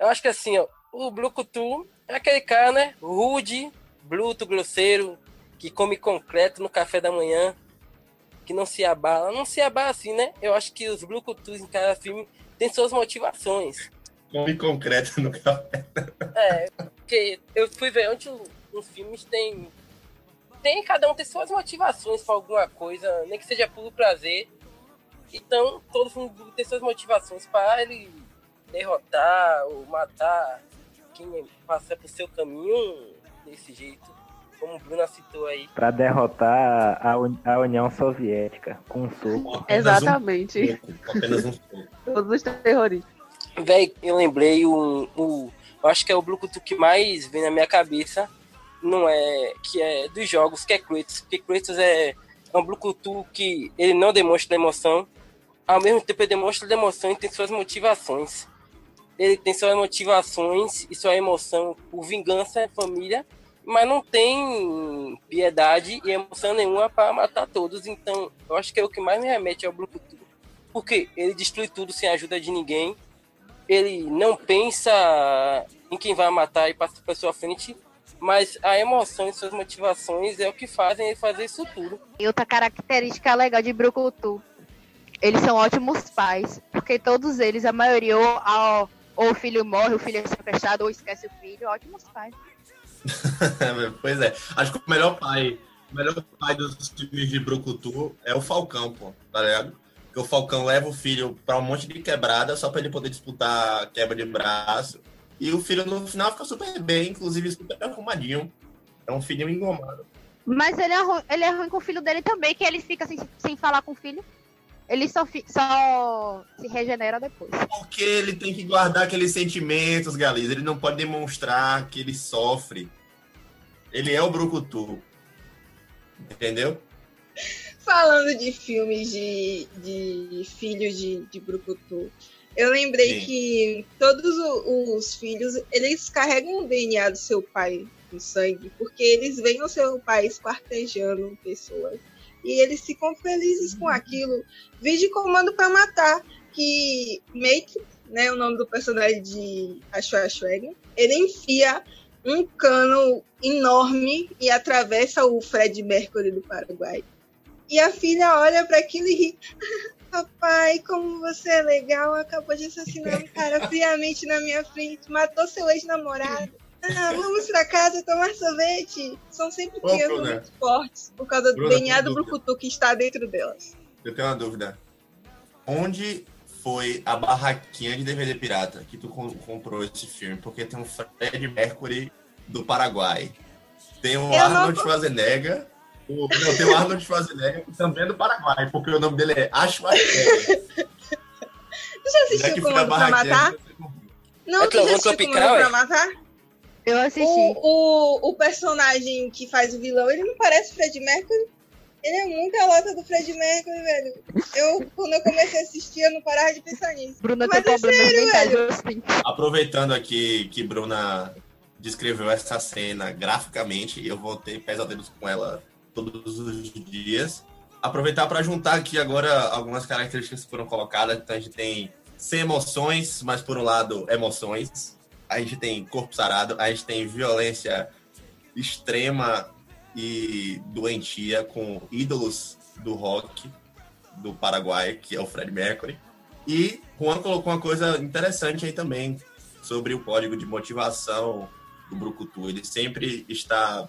Eu acho que assim, ó, o Brucutu é aquele cara, né? Rude, bruto, grosseiro, que come concreto no café da manhã, que não se abala. Não se abala assim, né? Eu acho que os Brucutus em cada filme têm suas motivações. Come concreto no café. É, porque eu fui ver um- uns filmes, tem. Tem, cada um tem suas motivações pra alguma coisa, nem que seja puro prazer. Então, todo filme tem suas motivações para ele derrotar ou matar quem passa por seu caminho desse jeito. Como o Bruno citou aí. Pra derrotar a, Uni- a União Soviética com um soco. Exatamente. Um apenas um soco. Todos os terroristas. Véi, eu lembrei o, o. Eu acho que é o Brucutu que mais vem na minha cabeça. não é que é dos jogos, que é Kratos, porque Kratos é um Brucutu que ele não demonstra emoção, ao mesmo tempo ele demonstra emoção e tem suas motivações. Ele tem suas motivações e sua emoção por vingança, família, mas não tem piedade e emoção nenhuma para matar todos. Então, eu acho que é o que mais me remete ao Brucutu. Porque ele destrui tudo sem ajuda de ninguém. Ele não pensa em quem vai matar e passa para sua frente, mas a emoção e suas motivações é o que fazem ele fazer isso tudo. E outra característica legal de Brucutu, eles são ótimos pais, porque todos eles, a maioria, ou, ou o filho morre, o filho é sequestrado, ou esquece o filho, ótimos pais. pois é, acho que o melhor pai, o melhor pai dos filmes de Brucutu é o Falcão, pô, tá ligado? Porque o Falcão leva o filho pra um monte de quebrada só pra ele poder disputar quebra de braço. E o filho no final fica super bem, inclusive super arrumadinho. É um filho engomado. Mas ele é, ruim, ele é ruim com o filho dele também, que ele fica sem, sem falar com o filho. Ele só, fi, só se regenera depois. Porque ele tem que guardar aqueles sentimentos, Galiza. Ele não pode demonstrar que ele sofre. Ele é o Brucutu. Entendeu? Falando de filmes de, de filhos de, de Brucutu, eu lembrei Sim. que todos os filhos, eles carregam o DNA do seu pai no sangue, porque eles veem o seu pai esquartejando pessoas. E eles ficam felizes com aquilo. Vide Comando para Matar, que Make, né, o nome do personagem de Schwarzenegger, ele enfia um cano enorme e atravessa o Fred Mercury do Paraguai. E a filha olha para aquilo e ri. Papai, como você é legal, acabou de assassinar um cara friamente na minha frente, matou seu ex-namorado. Ah, vamos pra casa tomar sorvete. São sempre crianças né? muito fortes por causa do DNA do Brucutu que está dentro delas. Eu tenho uma dúvida. Onde foi a barraquinha de DVD pirata que tu comprou esse filme? Porque tem um Fred Mercury do Paraguai. Tem um eu Arnold não... Schwarzenegger. O, não, tem o Arnold Schwarzenegger também é do Paraguai, porque o nome dele é Schwarzenegger. Já assistiu Comando pra Matar? Não, é tu já assistiu Comando pra Matar? Eu assisti. O, o, o, personagem que faz o vilão, ele não parece Fred Mercury? Ele é muito a lata do Fred Mercury, velho. Eu, quando eu comecei a assistir, eu não parava de pensar nisso. Bruna Mas tem é problemas mentais, assim. Aproveitando aqui que Bruna descreveu essa cena graficamente, eu vou ter pesadelos com ela todos os dias. Aproveitar para juntar aqui agora algumas características que foram colocadas. Então a gente tem sem emoções, mas por um lado, emoções a gente tem corpo sarado, a gente tem violência extrema e doentia com ídolos do rock do Paraguai, que é o Fred Mercury. E Juan colocou uma coisa interessante aí também sobre o código de motivação do Brucutu. Ele sempre está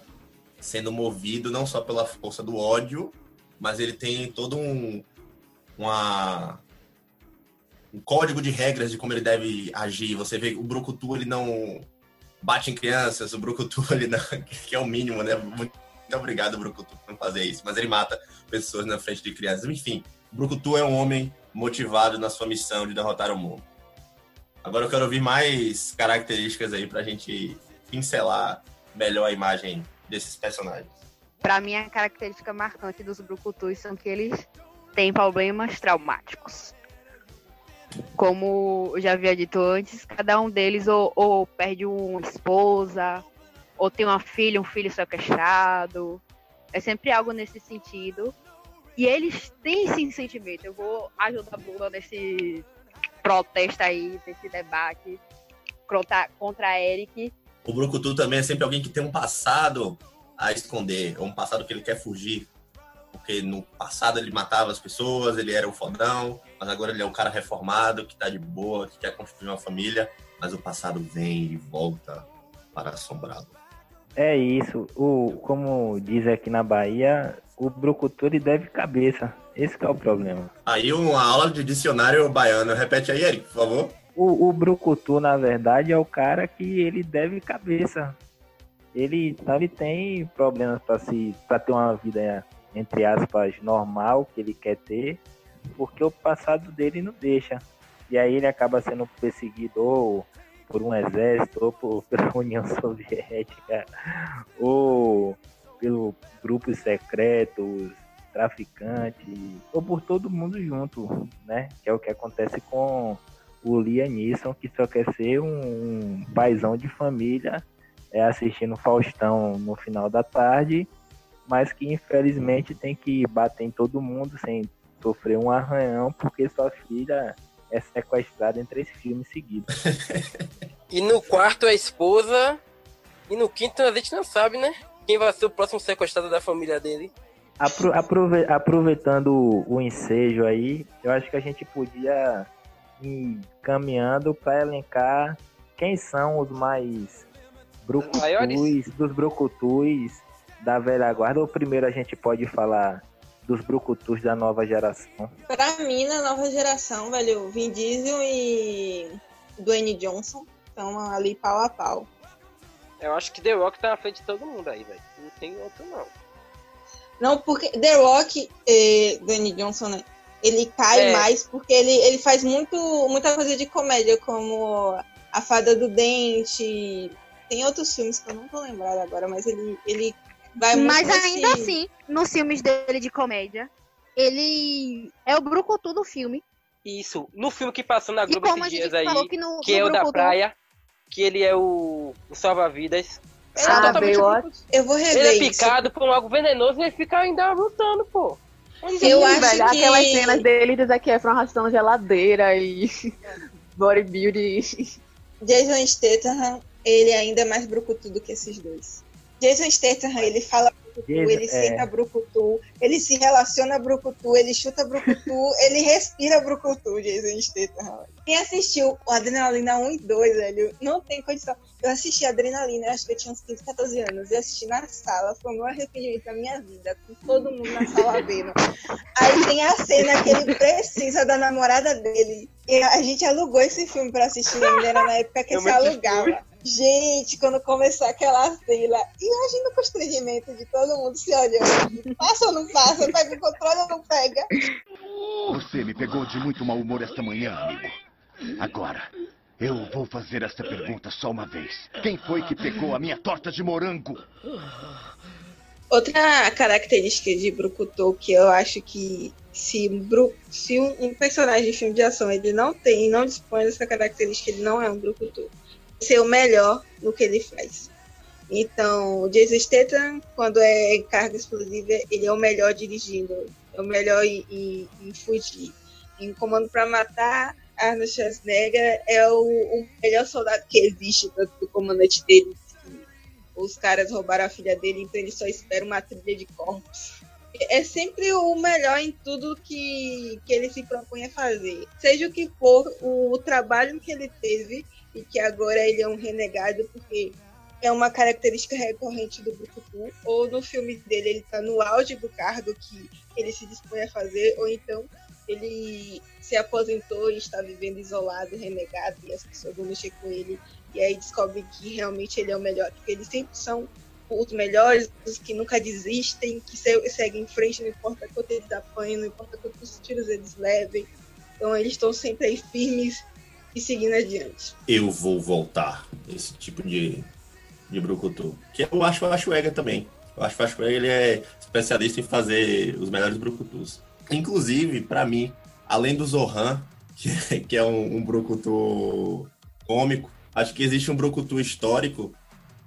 sendo movido não só pela força do ódio, mas ele tem todo um, uma, um código de regras de como ele deve agir. Você vê o Brucutu, ele não bate em crianças, o Brucutu, ele não, que é o mínimo, né? Muito obrigado, Brucutu, por fazer isso. Mas ele mata pessoas na frente de crianças. Enfim, o Brucutu é um homem motivado na sua missão de derrotar o mundo. Agora eu quero ouvir mais características aí pra gente pincelar melhor a imagem desses personagens. Para mim, a característica marcante dos Brucutus são que eles têm problemas traumáticos como eu já havia dito antes, cada um deles ou, ou perde uma esposa, ou tem uma filha, um filho sequestrado. É sempre algo nesse sentido. E eles têm esse sentimento. Eu vou ajudar a Bruna nesse protesto aí, nesse debate contra, contra Eric. O Brucutu também é sempre alguém que tem um passado a esconder, ou um passado que ele quer fugir porque no passado ele matava as pessoas, ele era o fodão, mas agora ele é um cara reformado, que tá de boa, que quer construir uma família, mas o passado vem e volta para assombrá-lo. É isso, o, como diz aqui na Bahia, o brucutu ele deve cabeça, esse é o problema. Aí uma aula de dicionário baiano, repete aí, Eric, por favor. O, o brucutu, na verdade, é o cara que ele deve cabeça. Ele, ele tem problemas para se para ter uma vida entre aspas, normal que ele quer ter, porque o passado dele não deixa. E aí ele acaba sendo perseguidor por um exército, ou por, pela União Soviética, ou pelo grupos secretos, traficantes, ou por todo mundo junto, né? Que é o que acontece com o Liam Neeson, que só quer ser um, um paizão de família, é, assistindo Faustão no final da tarde, mas que infelizmente tem que bater em todo mundo sem sofrer um arranhão, porque sua filha é sequestrada em três filmes seguidos. E no quarto a esposa. E no quinto a gente não sabe, né? Quem vai ser o próximo sequestrado da família dele. Apro- aprove- aproveitando o, o ensejo aí, eu acho que a gente podia ir caminhando para elencar quem são os mais brucutus, dos brucutus da velha guarda. Ou primeiro a gente pode falar dos brucutus da nova geração. Pra mim, na nova geração, velho, Vin Diesel e Dwayne Johnson estão ali pau a pau. Eu acho que The Rock tá na frente de todo mundo aí, velho. Não tem outro, não. Não, porque The Rock, eh, Dwayne Johnson, né? Ele cai É. mais porque ele, ele faz muito, muita coisa de comédia, como A Fada do Dente. Tem outros filmes que eu não tô lembrada agora, mas ele, ele vai muito Mas ainda assim, nos filmes dele de comédia, ele é o brucutu do filme. Isso. No filme que passou na Globo esses dias aí, falou que no, que no é o da praia, que ele é o, o salva-vidas. Ele é Ah, Baywatch. brucutu. Eu vou Ele rever é isso. picado por um algo venenoso e ele fica ainda lutando, pô. Eu acho velho, que- aquelas cenas dele de Zac Efron arrastando geladeira e bodybuilding. Jason Statham, ele é ainda mais brucutu do que esses dois. Jason Statham, ele fala brucutu, Jason- ele é. senta brucutu, ele se relaciona brucutu, ele chuta brucutu, ele respira brucutu, Jason Statham. Quem assistiu o Adrenalina 1 e 2, velho, não tem condição. Eu assisti Adrenalina, eu acho que eu tinha uns 15, 14 anos, eu assisti na sala, foi o maior arrependimento da minha vida, com todo mundo na sala vendo. Aí tem a cena que ele precisa da namorada dele. E a gente alugou esse filme pra assistir ainda, era na época que Eu se alugava. Gente, quando começou aquela cena, imagina o constrangimento de todo mundo se olhando. Passa ou não passa? Pega o controle ou não pega? Você me pegou de muito mau humor esta manhã, amigo. Agora, eu vou fazer essa pergunta só uma vez. Quem foi que pegou a minha torta de morango? Outra característica de Brucutu que eu acho que se, Bru- se um, um personagem de filme de ação ele não tem, não dispõe dessa característica, ele não é um Brucutu. Ser o melhor no que ele faz. Então, o Jason Statham, quando é em carga explosiva, ele é o melhor dirigindo, é o melhor em, em- fugir. Em Comando para Matar, Arnold Schwarzenegger é o, o melhor soldado que existe, tanto do comandante dele os caras roubaram a filha dele, então ele só espera uma trilha de corpos. É sempre o melhor em tudo que, que ele se propõe a fazer. Seja o que for, o, trabalho que ele teve e que agora ele é um renegado, porque é uma característica recorrente do Brucutu, ou no filme dele ele tá no auge do cargo que ele se dispõe a fazer, ou então ele se aposentou e está vivendo isolado, renegado, e as pessoas vão mexer com ele e aí descobrem que realmente ele é o melhor, porque eles sempre são os melhores, os que nunca desistem, que se- seguem em frente, não importa quanto eles apanham, não importa quantos tiros eles levem. Então eles estão sempre aí firmes e seguindo adiante. Eu vou voltar. Esse tipo de, de brucutu. Que eu acho o Achuega também. Eu acho que ele é especialista em fazer os melhores brucutus. Inclusive, pra mim, além do Zohan, que, que é um, um brucutu cômico, acho que existe um brucutu histórico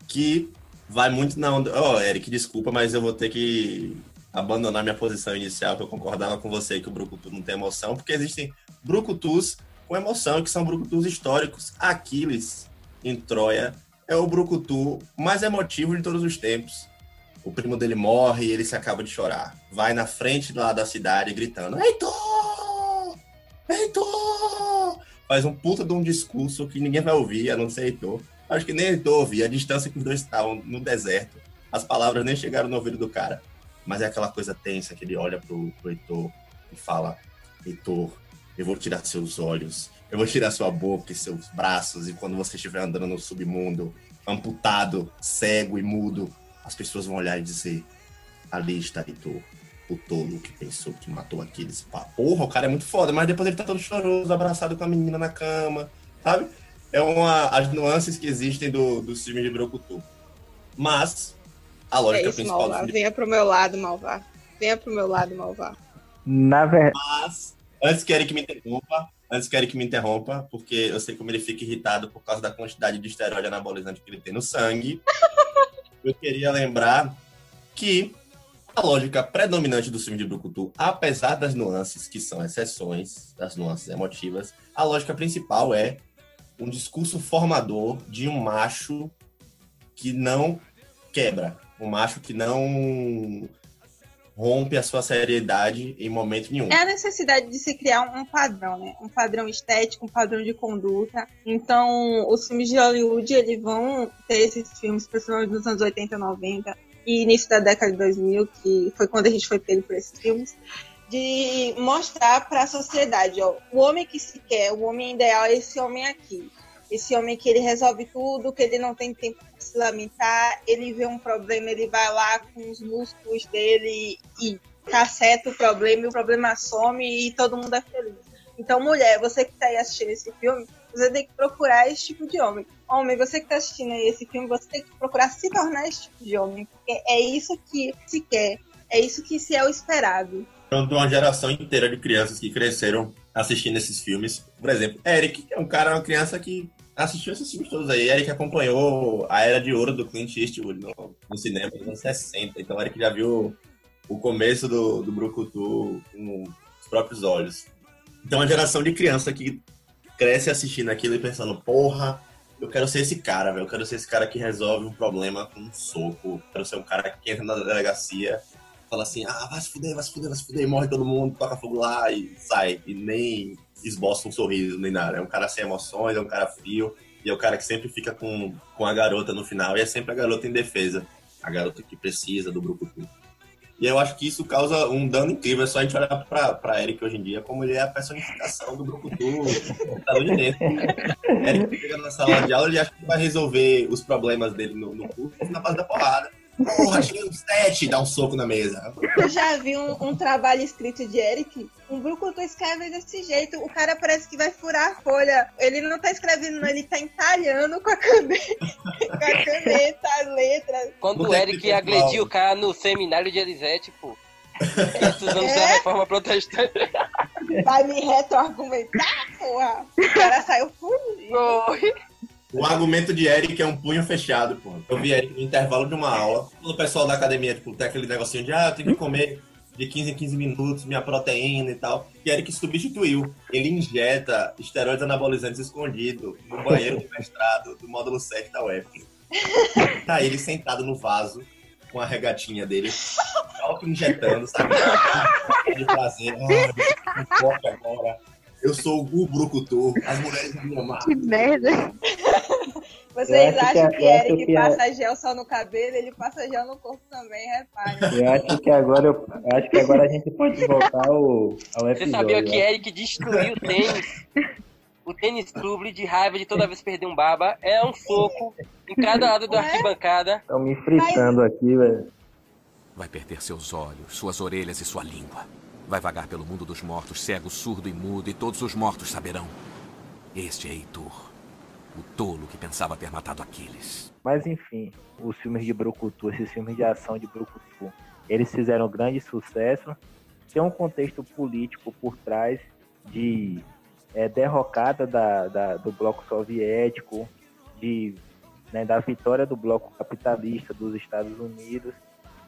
que vai muito na onda. Ó, Eric, desculpa, mas eu vou ter que abandonar minha posição inicial, que eu concordava com você que o brucutu não tem emoção, porque existem brucutus com emoção, que são brucutus históricos. Aquiles, em Troia, é o brucutu mais emotivo de todos os tempos. O primo dele morre e ele se acaba de chorar. Vai na frente lá da cidade gritando: Heitor! Heitor! Faz um puta de um discurso que ninguém vai ouvir, a não ser Heitor. Acho que nem Heitor ouvia, a distância que os dois estavam no deserto. As palavras nem chegaram no ouvido do cara. Mas é aquela coisa tensa que ele olha pro, pro Heitor e fala: Heitor, eu vou tirar seus olhos, eu vou tirar sua boca e seus braços, e quando você estiver andando no submundo, amputado, cego e mudo, as pessoas vão olhar e dizer: Ali está Heitor, o tolo que pensou que matou aqueles. Pá, Porra, o cara é muito foda, mas depois ele tá todo choroso, abraçado com a menina na cama, sabe? é uma, as nuances que existem do, do filme de Brocutu. Mas, a lógica é isso, principal do Malvá. filme Venha pro meu lado, Malvá. Venha pro meu lado, Malvá. Na verdade. Mas, antes que Eric me interrompa, antes que Eric me interrompa, porque eu sei como ele fica irritado por causa da quantidade de esteroide anabolizante que ele tem no sangue, eu queria lembrar que a lógica predominante do filme de Brucutu, apesar das nuances que são exceções, das nuances emotivas, a lógica principal é um discurso formador de um macho que não quebra, um macho que não rompe a sua seriedade em momento nenhum. É a necessidade de se criar um padrão, né? Um padrão estético, um padrão de conduta. Então, os filmes de Hollywood, eles vão ter esses filmes, principalmente nos anos 80, 90 e início da década de 2000, que foi quando a gente foi pego por esses filmes, de mostrar para a sociedade, ó, o homem que se quer, o homem ideal é esse homem aqui. Esse homem que ele resolve tudo, que ele não tem tempo lamentar, ele vê um problema, ele vai lá com os músculos dele e caceta o problema, e o problema some e todo mundo é feliz. Então, mulher, você que está aí assistindo esse filme, você tem que procurar esse tipo de homem. Homem, você que está assistindo aí esse filme, você tem que procurar se tornar esse tipo de homem. Porque é isso que se quer. É isso que se é o esperado. De uma geração inteira de crianças que cresceram assistindo esses filmes. Por exemplo, Eric, é um cara, uma criança que assistiu esses filmes todos aí. Eric acompanhou a era de ouro do Clint Eastwood no, no cinema dos anos 60. Então, Eric já viu o começo do, do Brucutu com os próprios olhos. Então, uma geração de criança que cresce assistindo aquilo e pensando, porra, eu quero ser esse cara, velho. Eu quero ser esse cara que resolve um problema com um soco. Eu quero ser um cara que entra na delegacia, fala assim, ah, vai se fuder, vai se fuder, vai se fuder, morre todo mundo, toca fogo lá e sai. E nem esboça um sorriso, nem nada. É um cara sem emoções, é um cara frio. E é o cara que sempre fica com, com a garota no final. E é sempre a garota em defesa. A garota que precisa do grupo. E eu acho que isso causa um dano incrível. É só a gente olhar pra, pra Eric hoje em dia como ele é a personificação do de dentro. Eric chega na sala de aula e acha que vai resolver os problemas dele no, no curso na base da porrada. Porra, cheguei no sete, dá um soco na mesa. Eu já vi um, um trabalho escrito de Eric. Um Brucutu escreve desse jeito. O cara parece que vai furar a folha. Ele não tá escrevendo, não, ele tá entalhando com a caneta, com a caneta as letras. Quando o Eric mal. o cara no seminário de Elisete, pô. Esses anos da reforma protestante. Vai me retroargumentar, porra. O cara saiu fugindo. O argumento de Eric é um punho fechado, pô. Eu vi Eric no intervalo de uma aula. O pessoal da academia, tipo, tem aquele negocinho de, ah, eu tenho que comer de 15 em 15 minutos minha proteína e tal. E Eric substituiu. Ele injeta esteroides anabolizantes escondido no banheiro do mestrado do módulo 7 da UEP. Tá ele sentado no vaso com a regatinha dele, auto-injetando, sabe? De prazer. Ah, agora. Eu sou o Brucutu. As mulheres me amam. Que merda. Vocês que acham que, acho Eric que a- passa gel só no cabelo? Ele passa gel no corpo também, repare. Eu acho que agora, eu, eu acho que agora a gente pode voltar ao, ao Você episódio. sabia que né? Eric destruiu o tênis? O tênis clube de raiva de toda vez perder um baba é um soco em cada lado da arquibancada. Estão me fritando aqui, velho. Vai perder seus olhos, suas orelhas e sua língua. Vai vagar pelo mundo dos mortos, cego, surdo e mudo, e todos os mortos saberão. Este é Heitor, o tolo que pensava ter matado Aquiles. Mas enfim, os filmes de Brucutu, esses filmes de ação de Brucutu, eles fizeram grande sucesso. Tem um contexto político por trás de é, derrocada da, da- do bloco soviético, de, né, da vitória do bloco capitalista dos Estados Unidos.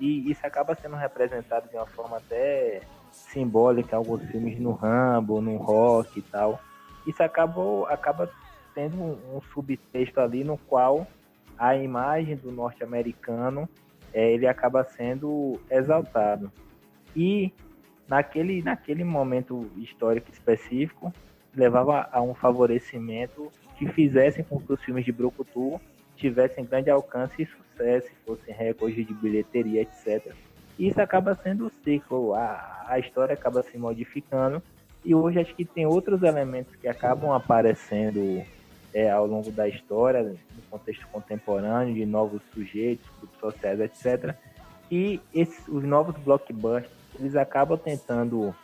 E isso acaba sendo representado de uma forma até simbólica alguns filmes no Rambo, no Rock e tal. Isso acabou, acaba tendo um, um subtexto ali no qual a imagem do norte-americano é, ele acaba sendo exaltado. E naquele, naquele momento histórico específico, levava a um favorecimento que fizessem com que os filmes de Brucutu tivessem grande alcance e sucesso, fossem recordes de bilheteria, etc. E isso acaba sendo o ciclo, a, a história acaba se modificando e hoje acho que tem outros elementos que acabam aparecendo é, ao longo da história, no contexto contemporâneo, de novos sujeitos, grupos sociais, etc. E esses, os novos blockbusters, eles acabam tentando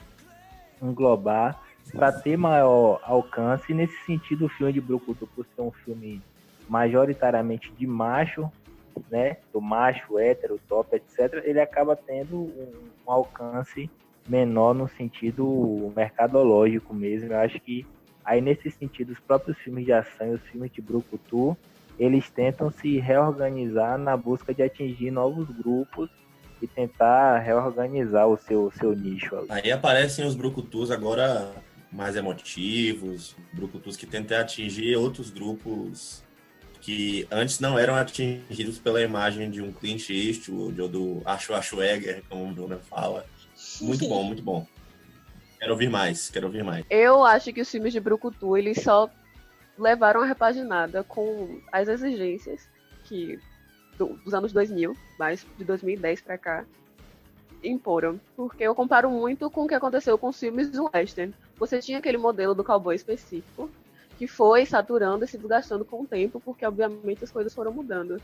englobar para ter maior alcance. E nesse sentido, o filme de Brucutu, por ser um filme majoritariamente de macho, né, do macho, hétero, top, etc., ele acaba tendo um, um alcance menor no sentido mercadológico mesmo. Eu acho que aí nesse sentido, os próprios filmes de ação e os filmes de Brucutu, eles tentam se reorganizar na busca de atingir novos grupos e tentar reorganizar o seu, seu nicho. Aí aparecem os brucutus agora mais emotivos, brucutus que tentam atingir outros grupos que antes não eram atingidos pela imagem de um Clint Eastwood ou do Schwarzenegger, como o Bruno fala. Muito bom, muito bom. Quero ouvir mais, quero ouvir mais. Eu acho que os filmes de Brucutu, eles só levaram a repaginada com as exigências que do, dos anos 2000, mais de 2010 para cá, imporam. Porque eu comparo muito com o que aconteceu com os filmes do western. Você tinha aquele modelo do cowboy específico, que foi saturando e se desgastando com o tempo, porque obviamente as coisas foram mudando.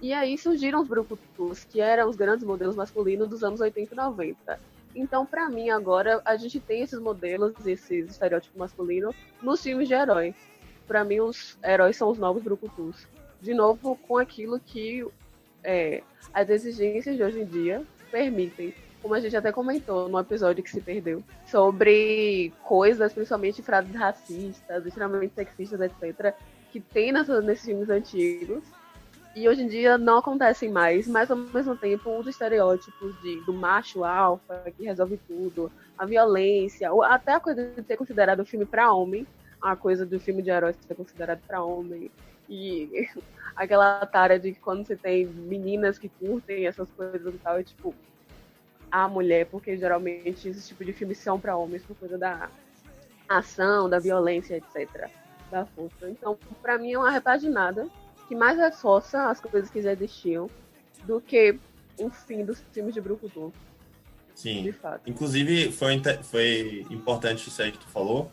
E aí surgiram os brucutus, que eram os grandes modelos masculinos dos anos 80 e 90. Então, para mim, agora, a gente tem esses modelos, esses estereótipos masculinos nos filmes de herói. Para mim, os heróis são os novos brucutus. De novo, com aquilo que é, as exigências de hoje em dia permitem como a gente até comentou no episódio que se perdeu, sobre coisas, principalmente frases racistas, extremamente sexistas, etc., que tem nessas, nesses filmes antigos. E hoje em dia não acontecem mais, mas ao mesmo tempo os estereótipos de, do macho alfa que resolve tudo, a violência, ou até a coisa de ser considerado um filme para homem, a coisa do filme de herói ser considerado para homem, e aquela tara de que quando você tem meninas que curtem essas coisas e tal, é tipo, a mulher, porque geralmente esse tipo de filmes são para homens por coisa da ação, da violência, etc. Da força. Então, para mim é uma repaginada que mais reforça as coisas que já existiam do que o fim dos filmes de Brucutu. Sim. Inclusive, foi, foi importante isso aí que tu falou.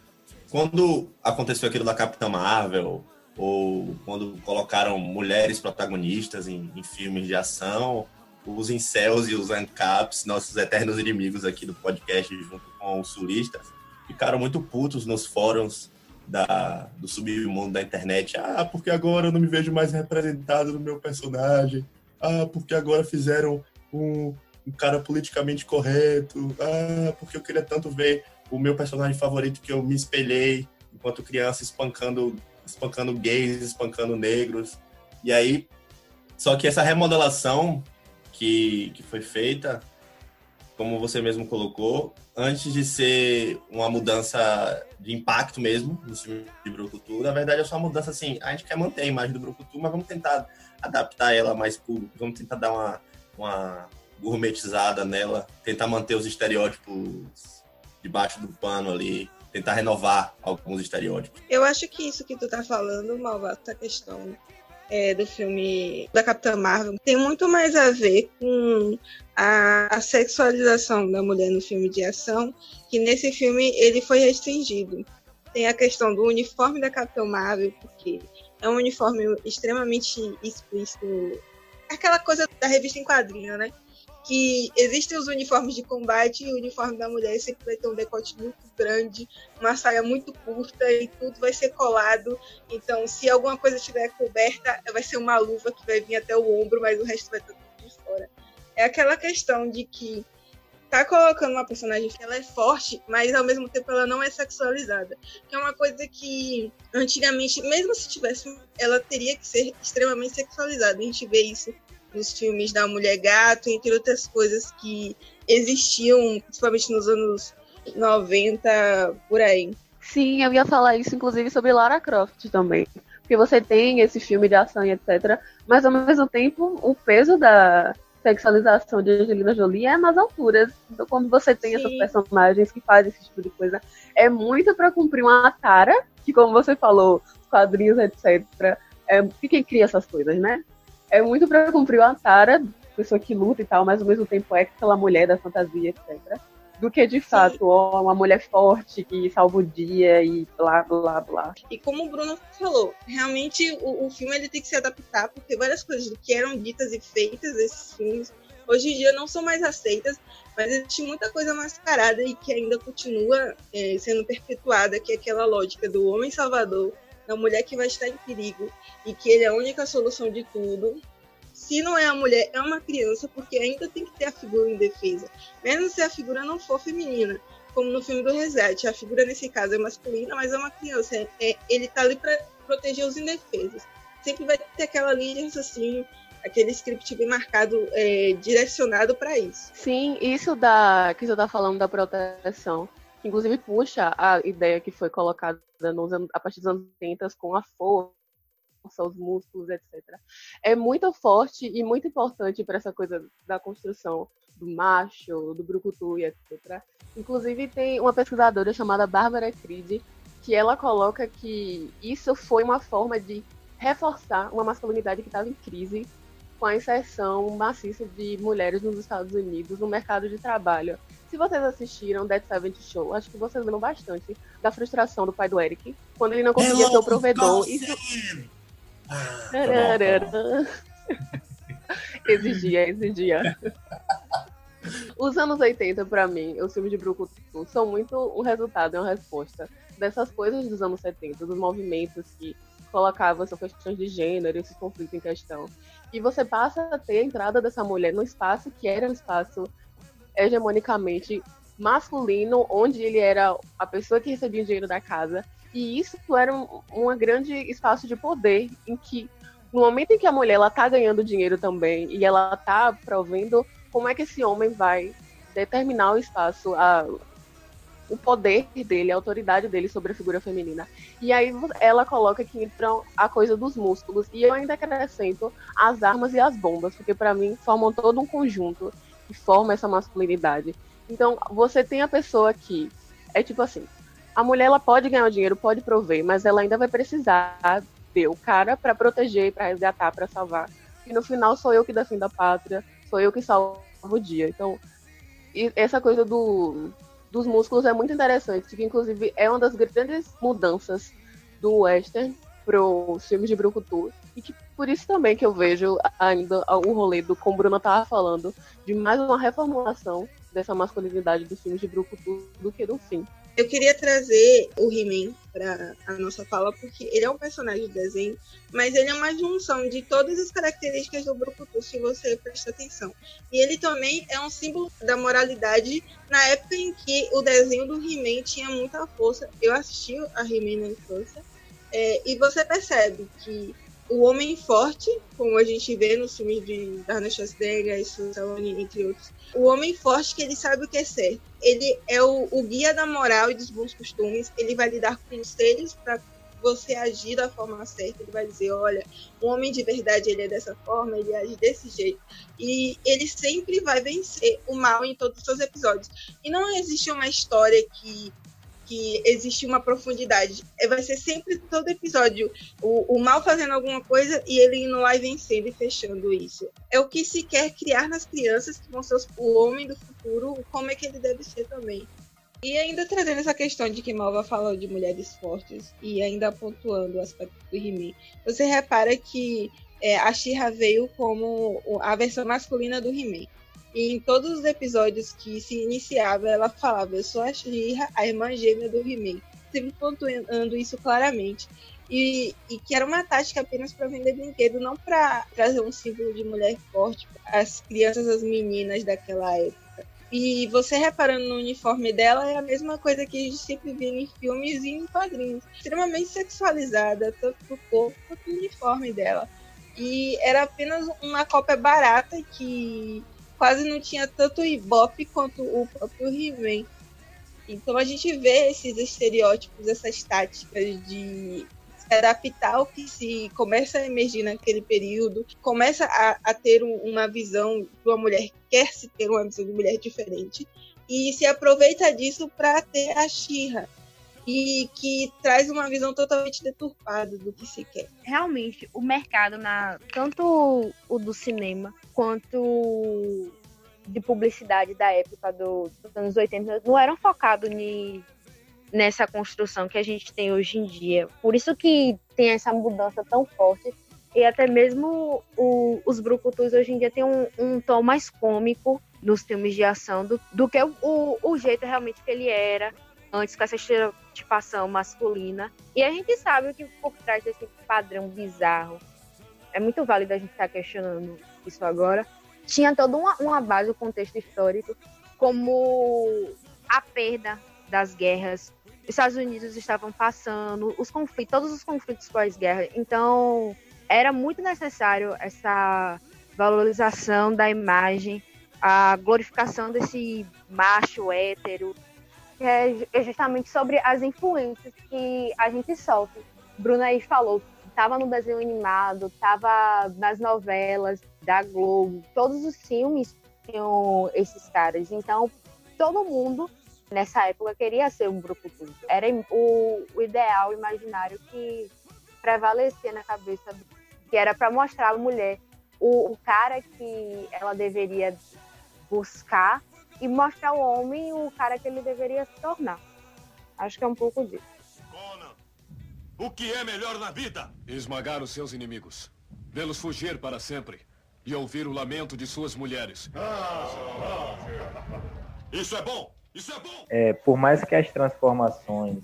Quando aconteceu aquilo da Capitã Marvel, ou quando colocaram mulheres protagonistas em, em filmes de ação, os incels e os ancaps, nossos eternos inimigos aqui do podcast, junto com os sulistas, ficaram muito putos nos fóruns da, do submundo da internet. Ah, porque agora eu não me vejo mais representado no meu personagem. Ah, porque agora fizeram um, um cara politicamente correto. Ah, porque eu queria tanto ver o meu personagem favorito que eu me espelhei enquanto criança espancando, espancando gays, espancando negros. E aí, só que essa remodelação que, que foi feita, como você mesmo colocou, antes de ser uma mudança de impacto mesmo no filme de Brucutu, na verdade é só uma mudança assim, a gente quer manter a imagem do Brucutu, mas vamos tentar adaptar ela mais público, vamos tentar dar uma, uma gourmetizada nela, tentar manter os estereótipos debaixo do pano ali, tentar renovar alguns estereótipos. Eu acho que isso que tu tá falando, Malvado, essa questão é, do filme da Capitã Marvel tem muito mais a ver com a, a, sexualização da mulher no filme de ação, que nesse filme ele foi restringido. Tem a questão do uniforme da Capitã Marvel, porque é um uniforme extremamente explícito. Aquela coisa da revista em quadrinho, né? Que existem os uniformes de combate e o uniforme da mulher sempre vai ter um decote muito grande, uma saia muito curta e tudo vai ser colado. Então, se alguma coisa estiver coberta, vai ser uma luva que vai vir até o ombro, mas o resto vai estar tudo de fora. É aquela questão de que tá colocando uma personagem que ela é forte, mas ao mesmo tempo ela não é sexualizada. Que é uma coisa que antigamente, mesmo se tivesse, ela teria que ser extremamente sexualizada. A gente vê isso nos filmes da Mulher Gato, entre outras coisas que existiam, principalmente nos anos 90, por aí. Sim, eu ia falar isso, inclusive, sobre Lara Croft também. Porque você tem esse filme de ação e etc. Mas, ao mesmo tempo, o peso da sexualização de Angelina Jolie é nas alturas. Então, quando você tem Sim. essas personagens que fazem esse tipo de coisa, é muito para cumprir uma tara, que, como você falou, quadrinhos, etc. É, quem cria essas coisas, né? É muito pra cumprir uma tara, pessoa que luta e tal, mas ao mesmo tempo é aquela mulher da fantasia, etc. Do que de fato ó, uma mulher forte que salva o dia e blá blá blá. E como o Bruno falou, realmente o, o filme ele tem que se adaptar, porque várias coisas que eram ditas e feitas nesses filmes hoje em dia não são mais aceitas, mas existe muita coisa mascarada e que ainda continua é, sendo perpetuada, que é aquela lógica do homem salvador, da mulher que vai estar em perigo e que ele é a única solução de tudo. Se não é a mulher, é uma criança, porque ainda tem que ter a figura em defesa, mesmo se a figura não for feminina como no filme do Reset. A figura nesse caso é masculina, mas é uma criança. É, é, ele tá ali para proteger os indefesos. Sempre vai ter aquela linha raciocínio, aquele script bem marcado, é, direcionado para isso. Sim, isso da que você tá falando da proteção, inclusive puxa a ideia que foi colocada nos, a partir dos anos 80 com a força os músculos, etc. É muito forte e muito importante para essa coisa da construção do macho, do brucutu e etc. Inclusive tem uma pesquisadora chamada Bárbara Creed que ela coloca que isso foi uma forma de reforçar uma masculinidade que estava em crise com a inserção maciça de mulheres nos Estados Unidos no mercado de trabalho. Se vocês assistiram Dead Seventh Show, acho que vocês viram bastante da frustração do pai do Eric, quando ele não conseguia ser o provedor. Isso... Ah, exigia, exigia. Os anos 80, para mim, os filmes de Brucutu são muito um resultado, uma resposta dessas coisas dos anos 70, dos movimentos que colocavam essas questões de gênero, esses conflitos em questão. E você passa a ter a entrada dessa mulher no espaço que era um espaço hegemonicamente masculino, onde ele era a pessoa que recebia o dinheiro da casa. E isso era um, um grande espaço de poder em que no momento em que a mulher ela tá ganhando dinheiro também e ela tá provendo como é que esse homem vai determinar o espaço, a, o poder dele, a autoridade dele sobre a figura feminina. E aí ela coloca que entram a coisa dos músculos e eu ainda acrescento as armas e as bombas, porque para mim formam todo um conjunto que forma essa masculinidade. Então, você tem a pessoa que é tipo assim, a mulher ela pode ganhar o dinheiro, pode prover, mas ela ainda vai precisar ter o cara para proteger, para resgatar, para salvar. E no final sou eu que defendo a pátria, sou eu que salvo o dia. Então, essa coisa do, dos músculos é muito interessante, que inclusive é uma das grandes mudanças do western pro filme de Brucutu, e que por isso também que eu vejo ainda o rolê do, como Bruna tava falando, de mais uma reformulação dessa masculinidade dos filmes de Brucutu do que do fim. Eu queria trazer o He-Man para a nossa fala, porque ele é um personagem de desenho, mas ele é uma junção de todas as características do Brucutu, se você prestar atenção. E ele também é um símbolo da moralidade na época em que o desenho do He-Man tinha muita força. Eu assisti a He-Man na infância, é, e você percebe que o homem forte, como a gente vê nos filmes de Arnold Schwarzenegger, Stallone, entre outros, o homem forte que ele sabe o que é certo. Ele é o, o guia da moral e dos bons costumes. Ele vai lhe dar conselhos para você agir da forma certa. Ele vai dizer, olha, o homem de verdade ele é dessa forma, ele age desse jeito. E ele sempre vai vencer o mal em todos os seus episódios. E não existe uma história que que existe uma profundidade. É, vai ser sempre todo episódio o, o mal fazendo alguma coisa e ele indo lá e vencendo e fechando isso. É o que se quer criar nas crianças que vão ser o homem do futuro, como é que ele deve ser também. E ainda trazendo essa questão de que Malva falou de mulheres fortes e ainda pontuando o aspecto do He-Man, você repara que é, a She-Ra veio como a versão masculina do He-Man. E em todos os episódios que se iniciava, ela falava: Eu sou a Shira, a irmã gêmea do He-Man. Sempre pontuando isso claramente. E, e, que era uma tática apenas para vender brinquedo, não para trazer um símbolo de mulher forte as crianças, as meninas daquela época. E você reparando no uniforme dela, é a mesma coisa que a gente sempre vê em filmes e em quadrinhos. Extremamente sexualizada, tanto o corpo quanto o uniforme dela. E era apenas uma cópia barata que quase não tinha tanto Ibope quanto o próprio He-Man. Então a gente vê esses estereótipos, essas táticas de se adaptar ao que se começa a emergir naquele período, começa a, a ter um, uma visão de uma mulher, quer se ter uma visão de mulher diferente, e se aproveita disso para ter a Xirra, e que traz uma visão totalmente deturpada do que se quer. Realmente, o mercado, na tanto o do cinema quanto de publicidade da época do, dos anos 80, não eram focados nessa construção que a gente tem hoje em dia. Por isso que tem essa mudança tão forte E até mesmo o, os brucutus hoje em dia tem um, um, tom mais cômico nos filmes de ação do, do que o, o, o jeito realmente que ele era antes com essa estereotipação masculina. E a gente sabe que por trás desse padrão bizarro é muito válido a gente estar questionando isso agora. Tinha toda uma, uma base, o um contexto histórico, como a perda das guerras. Os Estados Unidos estavam passando, os conflitos, todos os conflitos pós-guerra. Então, era muito necessário essa valorização da imagem, a glorificação desse macho hétero, é justamente sobre as influências que a gente sofre. Bruna aí falou, estava no desenho animado, estava nas novelas da Globo, todos os filmes tinham esses caras. Então, todo mundo nessa época queria ser um grupo tudo. Era o, o ideal imaginário que prevalecia na cabeça que era para mostrar a mulher o, o, cara que ela deveria buscar e mostrar o homem o cara que ele deveria se tornar. Acho que é um pouco disso. Conan, o que é melhor na vida? Esmagar os seus inimigos, vê-los fugir para sempre e ouvir o lamento de suas mulheres. Isso é bom! Isso é bom! É, por mais que as transformações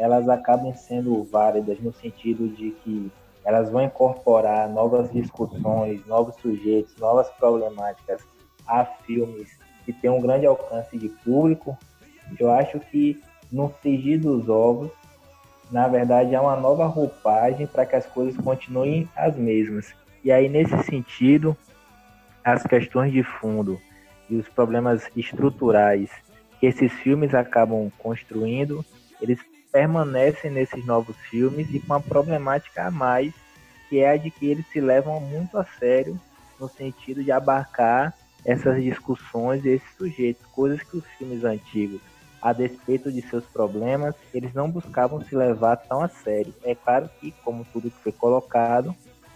elas acabem sendo válidas no sentido de que elas vão incorporar novas discussões, novos sujeitos, novas problemáticas a filmes que têm um grande alcance de público, eu acho que no frigir dos ovos, na verdade, é uma nova roupagem para que as coisas continuem as mesmas. E aí, nesse sentido, as questões de fundo e os problemas estruturais que esses filmes acabam construindo, eles permanecem nesses novos filmes e com uma problemática a mais, que é a de que eles se levam muito a sério no sentido de abarcar essas discussões e esses sujeitos, coisas que os filmes antigos, a despeito de seus problemas, eles não buscavam se levar tão a sério. É claro que, como tudo que foi colocado,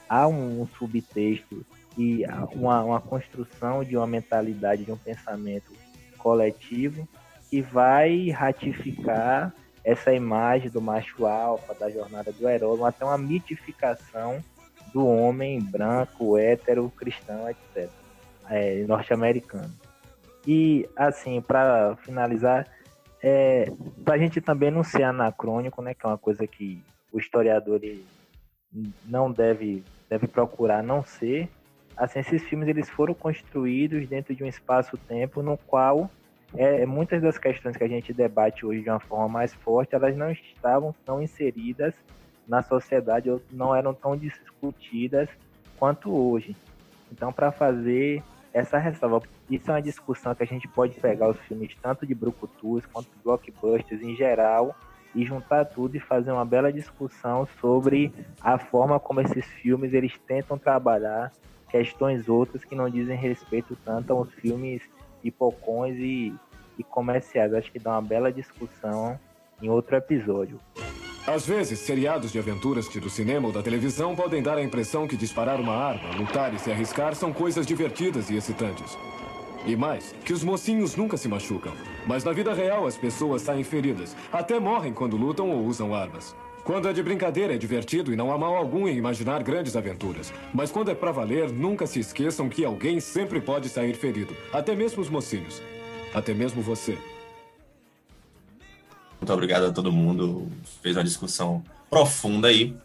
há um, subtexto e uma, uma construção de uma mentalidade, de um pensamento coletivo que vai ratificar essa imagem do macho alfa, da jornada do herói, até uma mitificação do homem branco, hétero, cristão, etc. É, norte-americano. E, assim, para finalizar, é, para a gente também não ser anacrônico, né, que é uma coisa que o historiador não deve, deve procurar não ser, assim, esses filmes eles foram construídos dentro de um espaço-tempo no qual é, muitas das questões que a gente debate hoje de uma forma mais forte, elas não estavam tão inseridas na sociedade ou não eram tão discutidas quanto hoje. Então, para fazer essa ressalva, isso é uma discussão que a gente pode pegar os filmes tanto de brucutus quanto blockbusters em geral e juntar tudo e fazer uma bela discussão sobre a forma como esses filmes eles tentam trabalhar questões outras que não dizem respeito tanto aos filmes pipocões e, e comerciais. Acho que dá uma bela discussão em outro episódio. Às vezes, seriados de aventuras do cinema ou da televisão podem dar a impressão que disparar uma arma, lutar e se arriscar são coisas divertidas e excitantes. E mais, que os mocinhos nunca se machucam. Mas na vida real as pessoas saem feridas, até morrem quando lutam ou usam armas. Quando é de brincadeira é divertido e não há mal algum em imaginar grandes aventuras. Mas quando é para valer, nunca se esqueçam que alguém sempre pode sair ferido. Até mesmo os mocinhos. Até mesmo você. Muito obrigado a todo mundo. Fez uma discussão profunda aí.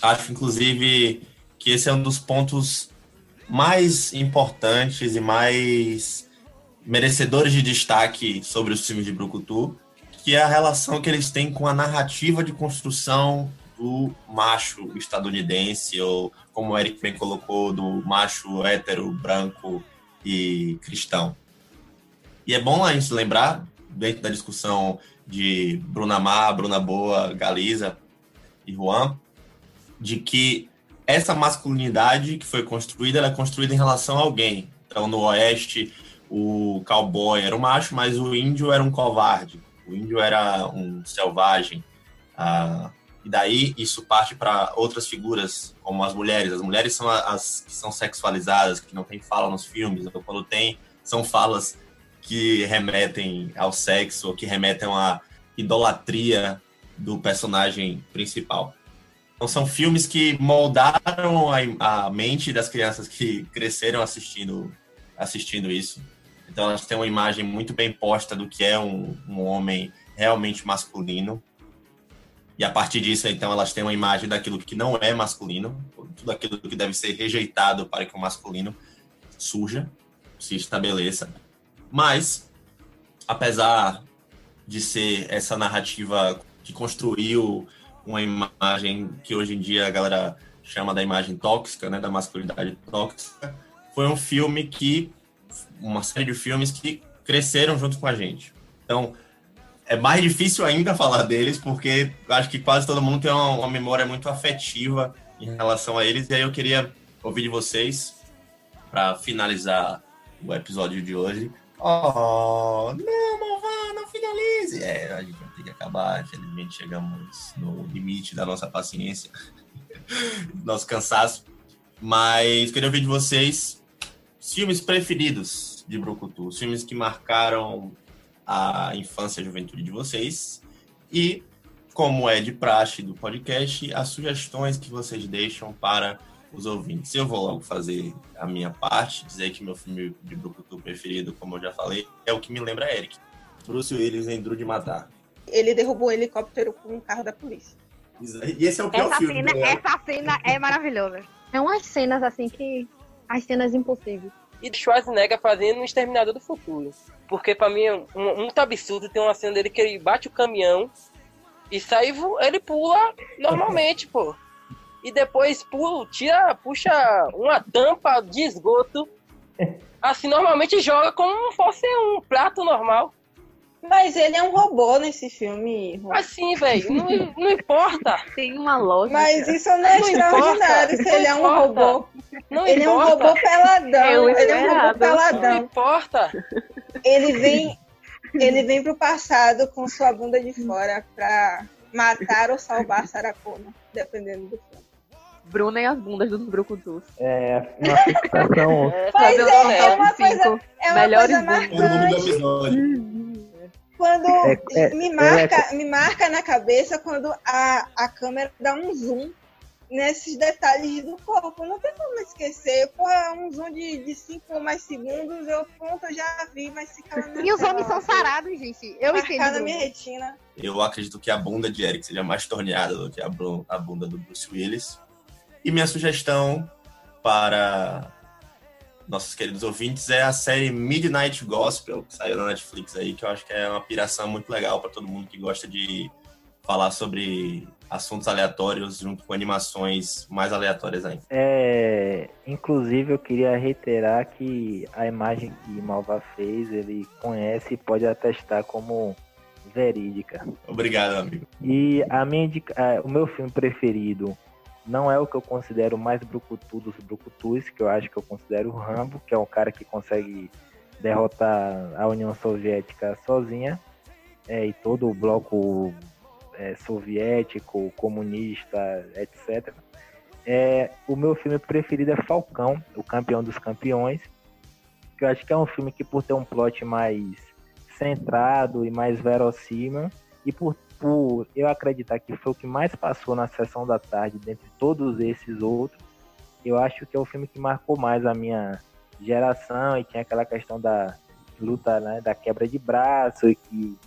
Acho, inclusive, que esse é um dos pontos mais importantes e mais merecedores de destaque sobre os filmes de Brucutu, que é a relação que eles têm com a narrativa de construção do macho estadunidense, ou como o Eric bem colocou, do macho hétero, branco e cristão. E é bom a gente lembrar, dentro da discussão de Bruna Mar, Bruna Boa, Galiza e Juan, de que essa masculinidade que foi construída, ela é construída em relação a alguém. Então, no Oeste, o cowboy era um macho, mas o índio era um covarde. O índio era um selvagem. Ah, e daí isso parte para outras figuras, como as mulheres. As mulheres são as que são sexualizadas, que não tem fala nos filmes, quando tem, são falas que remetem ao sexo, ou que remetem à idolatria do personagem principal. são filmes que moldaram a, a mente das crianças que cresceram assistindo, assistindo isso. Então elas têm uma imagem muito bem posta do que é um, um homem realmente masculino. E a partir disso, então, elas têm uma imagem daquilo que não é masculino, tudo aquilo que deve ser rejeitado para que o masculino surja, se estabeleça. Mas, apesar de ser essa narrativa que construiu uma imagem que hoje em dia a galera chama da imagem tóxica, né, da masculinidade tóxica, foi um filme que uma série de filmes que cresceram junto com a gente. Então, é mais difícil ainda falar deles, porque acho que quase todo mundo tem uma, uma, memória muito afetiva em relação a eles. E aí eu queria ouvir de vocês, para finalizar o episódio de hoje. Oh, não, Malvá, não finalize! É, a gente vai ter que acabar. Infelizmente, chegamos no limite da nossa paciência, nosso cansaço. Mas queria ouvir de vocês filmes preferidos de Brucutu, os filmes que marcaram a infância e a juventude de vocês. E, como é de praxe do podcast, as sugestões que vocês deixam para os ouvintes. Eu vou logo fazer a minha parte, dizer que meu filme de Brucutu preferido, como eu já falei, é o que me lembra Eric. Bruce Willis em Duro de Matar. Ele derrubou um helicóptero com um carro da polícia. E esse é o pior essa filme. Cena, essa cena é maravilhosa. É umas cenas assim que as cenas impossíveis. E Schwarzenegger fazendo um Exterminador do Futuro. Porque pra mim é um, muito absurdo ter uma cena dele que ele bate o caminhão e sai, ele pula normalmente, pô. E depois pula, tira, puxa uma tampa de esgoto. Assim, normalmente joga como se fosse um prato normal. Mas ele é um robô nesse filme. Mas sim, velho. Não, não importa. Tem uma lógica. Mas isso não é não extraordinário importa, se ele é um robô. Não ele importa. é um robô peladão. Eu ele é um robô peladão. Não importa. Ele vem, ele vem pro passado com sua bunda de fora pra matar ou salvar Saracona, dependendo do filme. Bruna e as bundas dos brucutus. É, uma fixação. Mas é, é uma coisa. É uma melhores coisa marcante. O nome do episódio. Quando É, é, me, eu marca, me marca na cabeça quando a, a câmera dá um zoom nesses detalhes do corpo. Não tem como esquecer. Porra, um zoom de 5 ou mais segundos, eu pronto, eu já vi, mas minha E os homens são sarados, gente. Eu entendo. na minha retina. Eu acredito que a bunda de Eric seja mais torneada do que a, a bunda do Bruce Willis. E minha sugestão para nossos queridos ouvintes é a série Midnight Gospel, que saiu na Netflix aí, que eu acho que é uma piração muito legal para todo mundo que gosta de falar sobre assuntos aleatórios junto com animações mais aleatórias ainda. É, inclusive, eu queria reiterar que a imagem que Malva fez, ele conhece e pode atestar como verídica. Obrigado, amigo. E a minha o meu filme preferido não é o que eu considero mais brucutu dos brucutus, que eu acho que eu considero o Rambo, que é um cara que consegue derrotar a União Soviética sozinha, é, e todo o bloco é, soviético, comunista, etc. É, o meu filme preferido é Falcão, o campeão dos campeões, que eu acho que é um filme que por ter um plot mais centrado e mais verossímil, e por, por eu acreditar que foi o que mais passou na sessão da tarde, dentre todos esses outros, eu acho que é o filme que marcou mais a minha geração e tinha aquela questão da luta, né, da quebra de braço e que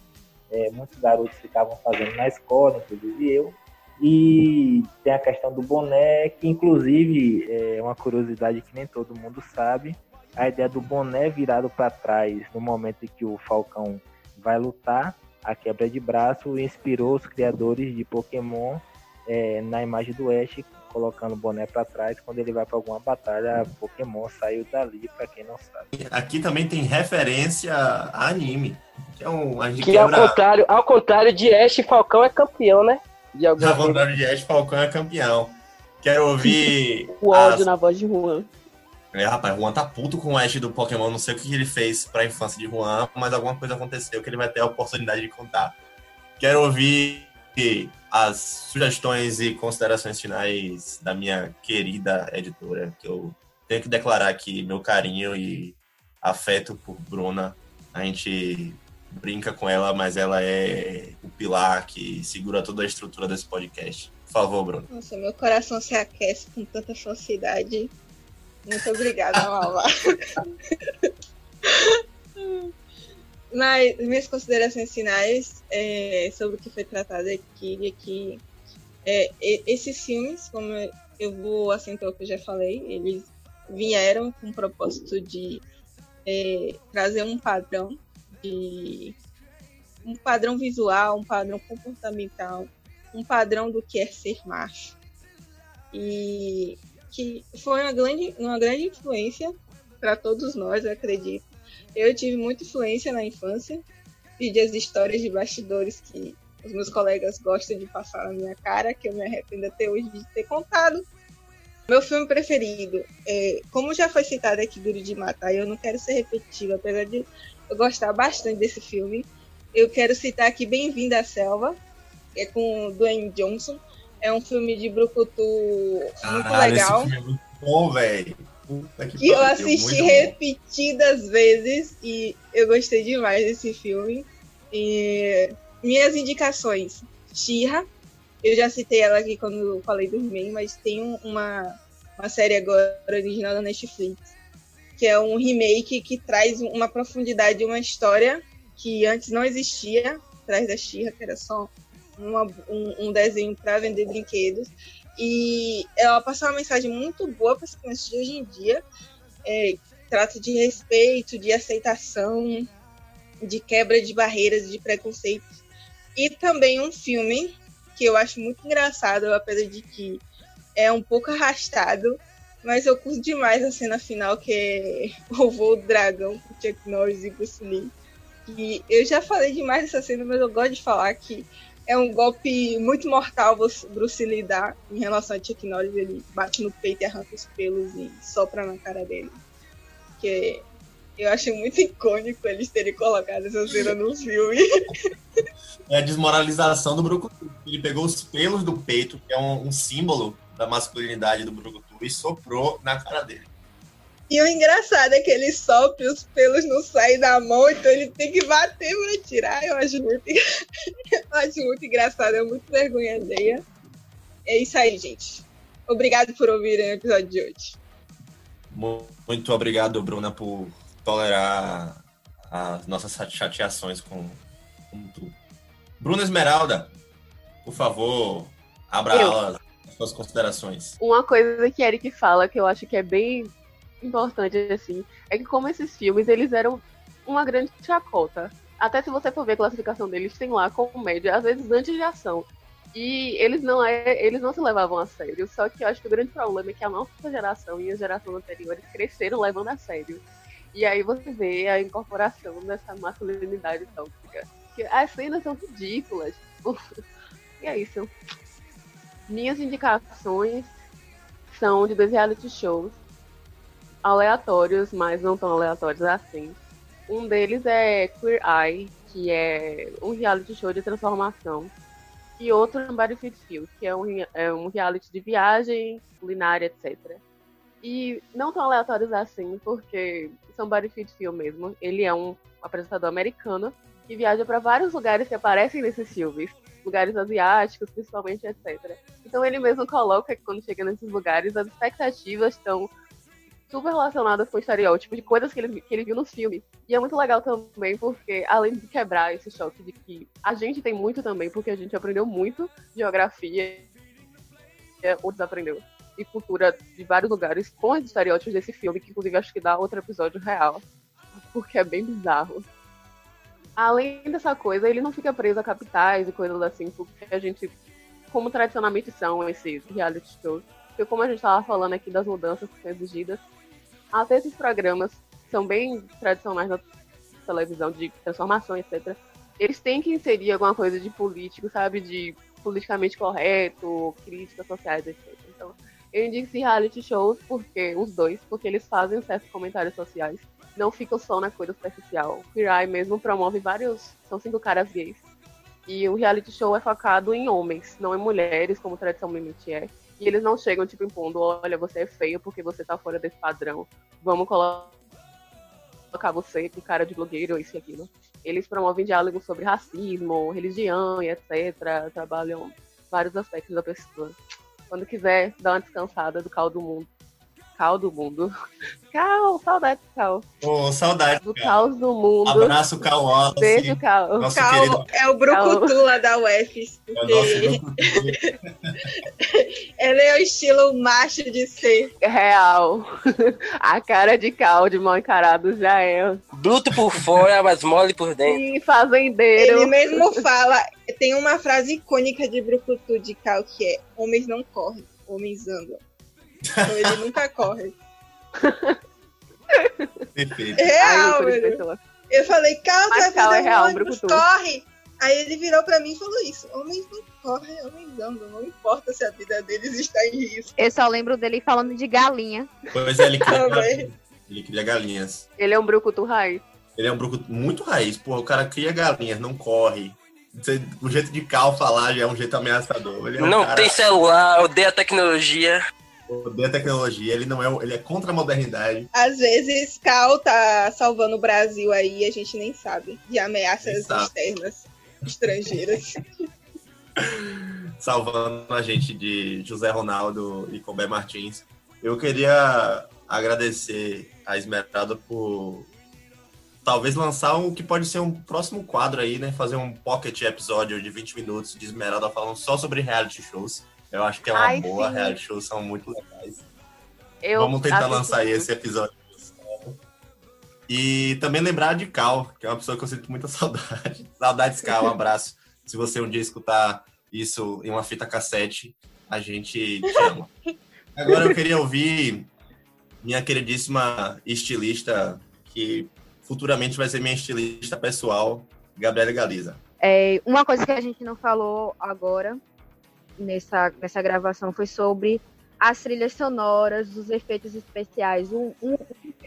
é, muitos garotos ficavam fazendo na escola, inclusive eu. E tem a questão do boné, que inclusive é uma curiosidade que nem todo mundo sabe. A ideia do boné virado para trás no momento em que o Falcão vai lutar, a quebra de braço inspirou os criadores de Pokémon é, na imagem do Ash, colocando o boné para trás. Quando ele vai para alguma batalha, Pokémon saiu dali, para quem não sabe. Aqui também tem referência a anime. Que é um, a gente Que ao quebra... contrário, ao contrário de Ash, Falcão é campeão, né? De Ao contrário de Ash, Falcão é campeão. Quero ouvir. O ódio as- na voz de Juan. É, rapaz, Juan tá puto com o Ash do Pokémon. Não sei o que ele fez pra infância de Juan, mas alguma coisa aconteceu que ele vai ter a oportunidade de contar. Quero ouvir as sugestões e considerações finais da minha querida editora, que eu tenho que declarar aqui meu carinho e afeto por Bruna. A gente brinca com ela, mas ela é o pilar que segura toda a estrutura desse podcast. Por favor, Bruno. Nossa, meu coração se aquece com tanta falsidade. Muito obrigada, Malva. Mas minhas considerações finais é, sobre o que foi tratado aqui é que é, esses filmes, como eu vou acentuar o que eu já falei, eles vieram com o propósito de é, trazer um padrão de um padrão visual, um padrão comportamental, um padrão do que é ser macho. E que foi uma grande, uma grande influência para todos nós, eu acredito. Eu tive muita influência na infância, vi as histórias de bastidores que os meus colegas gostam de passar na minha cara, que eu me arrependo até hoje de ter contado. Meu filme preferido, é, como já foi citado aqui, Duro de Matar, eu não quero ser repetitivo, apesar de eu gostar bastante desse filme. Eu quero citar aqui Bem-vindo à Selva, é com Dwayne Johnson. É um filme de brucutu muito legal. Esse filme é muito bom, velho. Que, que eu assisti repetidas vezes e eu gostei demais desse filme. E minhas indicações: Shira, eu já citei ela aqui quando eu falei do He-Man, mas tem uma, uma série agora original da Netflix, que é um remake que traz uma profundidade, uma história que antes não existia, atrás da Xirra, que era só uma, um, um, desenho para vender brinquedos. E ela passa uma mensagem muito boa para as crianças de hoje em dia. É, trata de respeito, de aceitação, de quebra de barreiras, de preconceitos. E também um filme que eu acho muito engraçado, apesar de que é um pouco arrastado, mas eu curto demais a cena final, que é o voo do dragão com Chuck Norris e Bruce Lee. E eu já falei demais dessa cena, mas eu gosto de falar que é um golpe muito mortal Bruce Lee dá em relação a Chuck Norris. Ele bate no peito e arranca os pelos e sopra na cara dele. Que eu achei muito icônico eles terem colocado essa cena no filme. É a desmoralização do Brucutu. Ele pegou os pelos do peito, que é um, um símbolo da masculinidade do Brucutu, e soprou na cara dele. E o engraçado é que ele sopra os pelos não saem da mão, então ele tem que bater pra tirar. Eu acho muito, eu acho muito engraçado, é muito vergonha alheia. É isso aí, gente. Obrigado por ouvirem o episódio de hoje. Muito obrigado, Bruna, por tolerar as nossas chateações com, com tudo. Bruna Esmeralda, por favor, abra alas, suas considerações. Uma coisa que Eric fala que eu acho que é bem importante assim, é que como esses filmes eles eram uma grande chacota. Até se você for ver a classificação deles, tem lá comédia, às vezes antes de ação. E eles não, é, eles não se levavam a sério. Só que eu acho que o grande problema é que a nossa geração e a geração anterior cresceram levando a sério. E aí você vê a incorporação dessa masculinidade tóxica. Que as cenas são ridículas. e é isso. Minhas indicações são de dois reality shows aleatórios, mas não tão aleatórios assim. Um deles é Queer Eye, que é um reality show de transformação. E outro é Fit Feel, que é um, é um reality de viagem, culinária, etc. E não tão aleatórios assim, porque são fit film mesmo. Ele é um apresentador americano que viaja para vários lugares que aparecem nesses filmes, lugares asiáticos, principalmente, etc. Então ele mesmo coloca que quando chega nesses lugares, as expectativas estão super relacionadas com o estereótipo de coisas que ele, que ele viu nos filmes. E é muito legal também porque, além de quebrar esse choque de que a gente tem muito também, porque a gente aprendeu muito geografia, ou desaprendeu e cultura de vários lugares com os estereótipos desse filme, que inclusive acho que dá outro episódio real, porque é bem bizarro. Além dessa coisa, ele não fica preso a capitais e coisas assim, porque a gente, como tradicionalmente são esses reality shows, porque como a gente estava falando aqui das mudanças que são exigidas, até esses programas são bem tradicionais da televisão, de transformação, etc. Eles têm que inserir alguma coisa de político, sabe? De politicamente correto, críticas sociais, etc. Então, eu indico esse reality shows porque os dois, porque eles fazem certos comentários sociais, não ficam só na coisa superficial. O Queer mesmo promove vários, são cinco caras gays. E o reality show é focado em homens, não em mulheres, como tradicionalmente é. E eles não chegam, tipo, impondo, olha, você é feio porque você tá fora desse padrão. Vamos colocar você com cara de blogueiro, isso e aquilo. Eles promovem diálogos sobre racismo, religião e etc. Trabalham vários aspectos da pessoa. Quando quiser, dá uma descansada do cal do mundo. Cal do mundo. Cal, saudade do cal. Ô, saudade. Do cara. caos do mundo. Abraço, Cal Wallace. Beijo, Cal. Nosso Cal querido. é o Brucutu lá da UFS. É o nosso ele é o estilo macho de ser. Real. A cara de cal de mal encarado já é. Bruto por fora, mas mole por dentro. E fazendeiro. Ele mesmo fala, tem uma frase icônica de Brucutu de Cal que é homens não correm, homens andam. Então ele nunca corre. Perfeito. É real, Ai, eu velho. sou Eu falei, Cal, Mas você vai Cal fazer é real, ônibus, corre. Aí ele virou pra mim e falou isso. Homens não correm, homens andam. Não importa se a vida deles está em risco. Eu só lembro dele falando de galinha. Pois é, ele cria, galinhas. ele cria galinhas. Ele é um brucutu raiz. Ele é um bruco muito raiz. Pô, o cara cria galinhas, não corre. O jeito de Cal falar já é um jeito ameaçador. Ele é um Não cara tem celular, odeia tecnologia. Odeia tecnologia, ele não é, ele é contra a modernidade. Às vezes, Cal tá salvando o Brasil aí e a gente nem sabe. De ameaças sabe. externas, estrangeiras. salvando a gente de José Ronaldo e Colbert Martins. Eu queria agradecer a Esmeralda por talvez lançar o que pode ser um próximo quadro aí, né? Fazer um pocket episódio de 20 minutos de Esmeralda falando só sobre reality shows. Eu acho que é uma Ai, boa, sim. reality shows são muito legais. Eu Vamos tentar lançar aí esse episódio. E também lembrar de Cal, que é uma pessoa que eu sinto muita saudade. Saudades, Cal, um abraço. Se você um dia escutar isso em uma fita cassete, a gente te ama. Agora eu queria ouvir minha queridíssima estilista, que futuramente vai ser minha estilista pessoal, Gabriela Galiza. É, uma coisa que a gente não falou agora nessa, nessa gravação foi sobre as trilhas sonoras, os efeitos especiais. Um, um,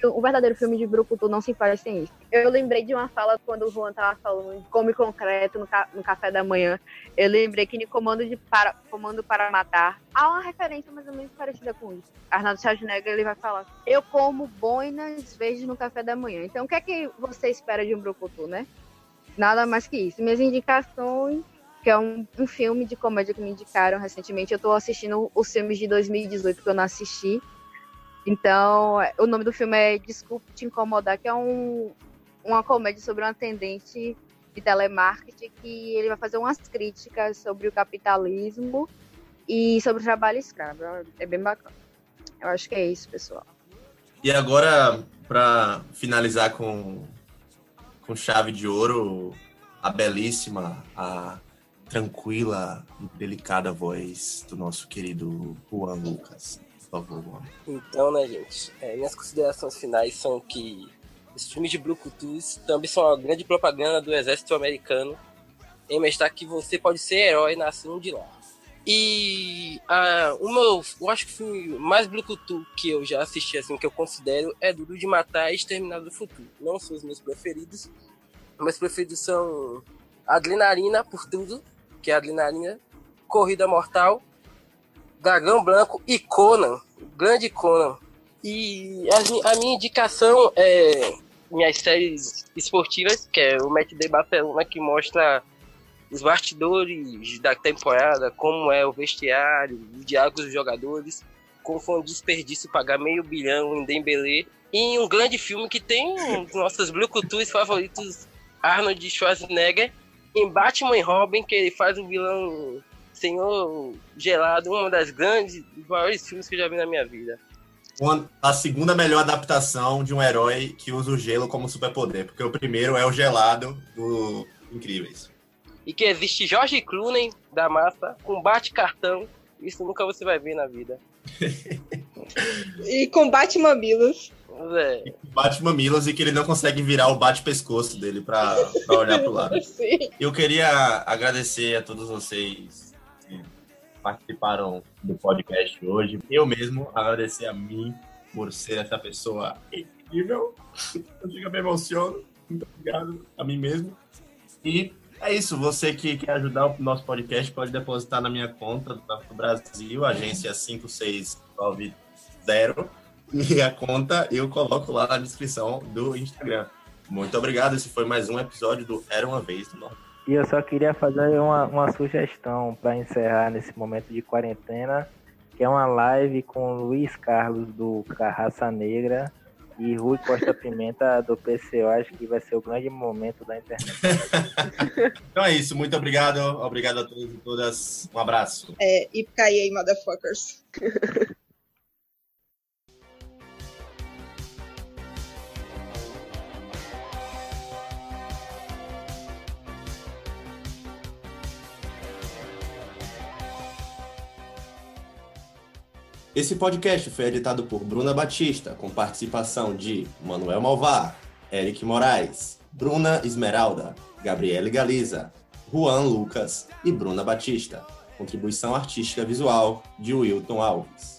um verdadeiro filme de Brucutu não se faz sem isso. Eu lembrei de uma fala quando o Juan tava falando de come concreto no, ca- no café da manhã. Eu lembrei que no Comando, de para, Comando para Matar há uma referência mais ou menos parecida com isso. Arnaldo Schwarzenegger ele vai falar: Eu como boinas verdes no café da manhã. Então o que é que você espera de um Brucutu, né? Nada mais que isso. Minhas indicações, que é um, um filme de comédia que me indicaram recentemente. Eu tô assistindo os filmes de 2018 que eu não assisti. Então, o nome do filme é Desculpe Te Incomodar, que é um, uma comédia sobre um atendente de telemarketing que ele vai fazer umas críticas sobre o capitalismo e sobre o trabalho escravo. É bem bacana. Eu acho que é isso, pessoal. E agora, para finalizar com, com chave de ouro, a belíssima, a tranquila e delicada voz do nosso querido Juan Lucas. Por favor, Juan. Então, né, gente? é, minhas considerações finais são que os filmes de Brucutus também são uma grande propaganda do exército americano em mostrar que você pode ser herói nascendo de lá. E ah, o meu, eu acho que o filme mais Brucutu que eu já assisti, assim, que eu considero, é Duro de Matar e Exterminado do Futuro. Não são os meus preferidos. Meus preferidos são Adrenalina por tudo, que é Adrenalina, Corrida Mortal, Dragão Branco e Conan, grande Conan. E a, a minha indicação é minhas séries esportivas, que é o Match Day Barcelona, que mostra os bastidores da temporada, como é o vestiário, os diálogos dos jogadores, como foi um desperdício pagar meio bilhão em Dembélé. E um grande filme que tem um dos nossos Blue Cultures favoritos, Arnold Schwarzenegger, em Batman e Robin, que ele faz o vilão Senhor Gelado, uma das grandes, maiores filmes que eu já vi na minha vida. Uma- a segunda melhor adaptação de um herói que usa o gelo como superpoder, porque o primeiro é o gelado do Incríveis. E que existe George Clooney da massa com bate-cartão. Isso nunca você vai ver na vida. E combate mamilos. É, Bate mamilos e que ele não consegue virar o bate-pescoço dele pra, pra olhar pro lado. Sim. Eu queria agradecer a todos vocês que participaram do podcast hoje. Eu mesmo agradecer a mim por ser essa pessoa incrível. Eu chego me emociono. Muito obrigado a mim mesmo. E é isso. Você que quer ajudar o nosso podcast pode depositar na minha conta do Banco do Brasil, agência 5690. E a conta eu coloco lá na descrição do Instagram. Muito obrigado. Esse foi mais um episódio do Era uma Vez do Nordeste. E eu só queria fazer uma, uma sugestão para encerrar nesse momento de quarentena, que é uma live com Luiz Carlos do Carraça Negra e Rui Costa Pimenta do PC. Eu acho que vai ser o grande momento da internet. então é isso, muito obrigado. Obrigado a todos e todas. Um abraço. É, e aí, motherfuckers. Esse podcast foi editado por Bruna Batista, com participação de Manuel Malvar, Eric Moraes, Bruna Esmeralda, Gabriele Galiza, Juan Lucas e Bruna Batista. Contribuição artística visual de Wilton Alves.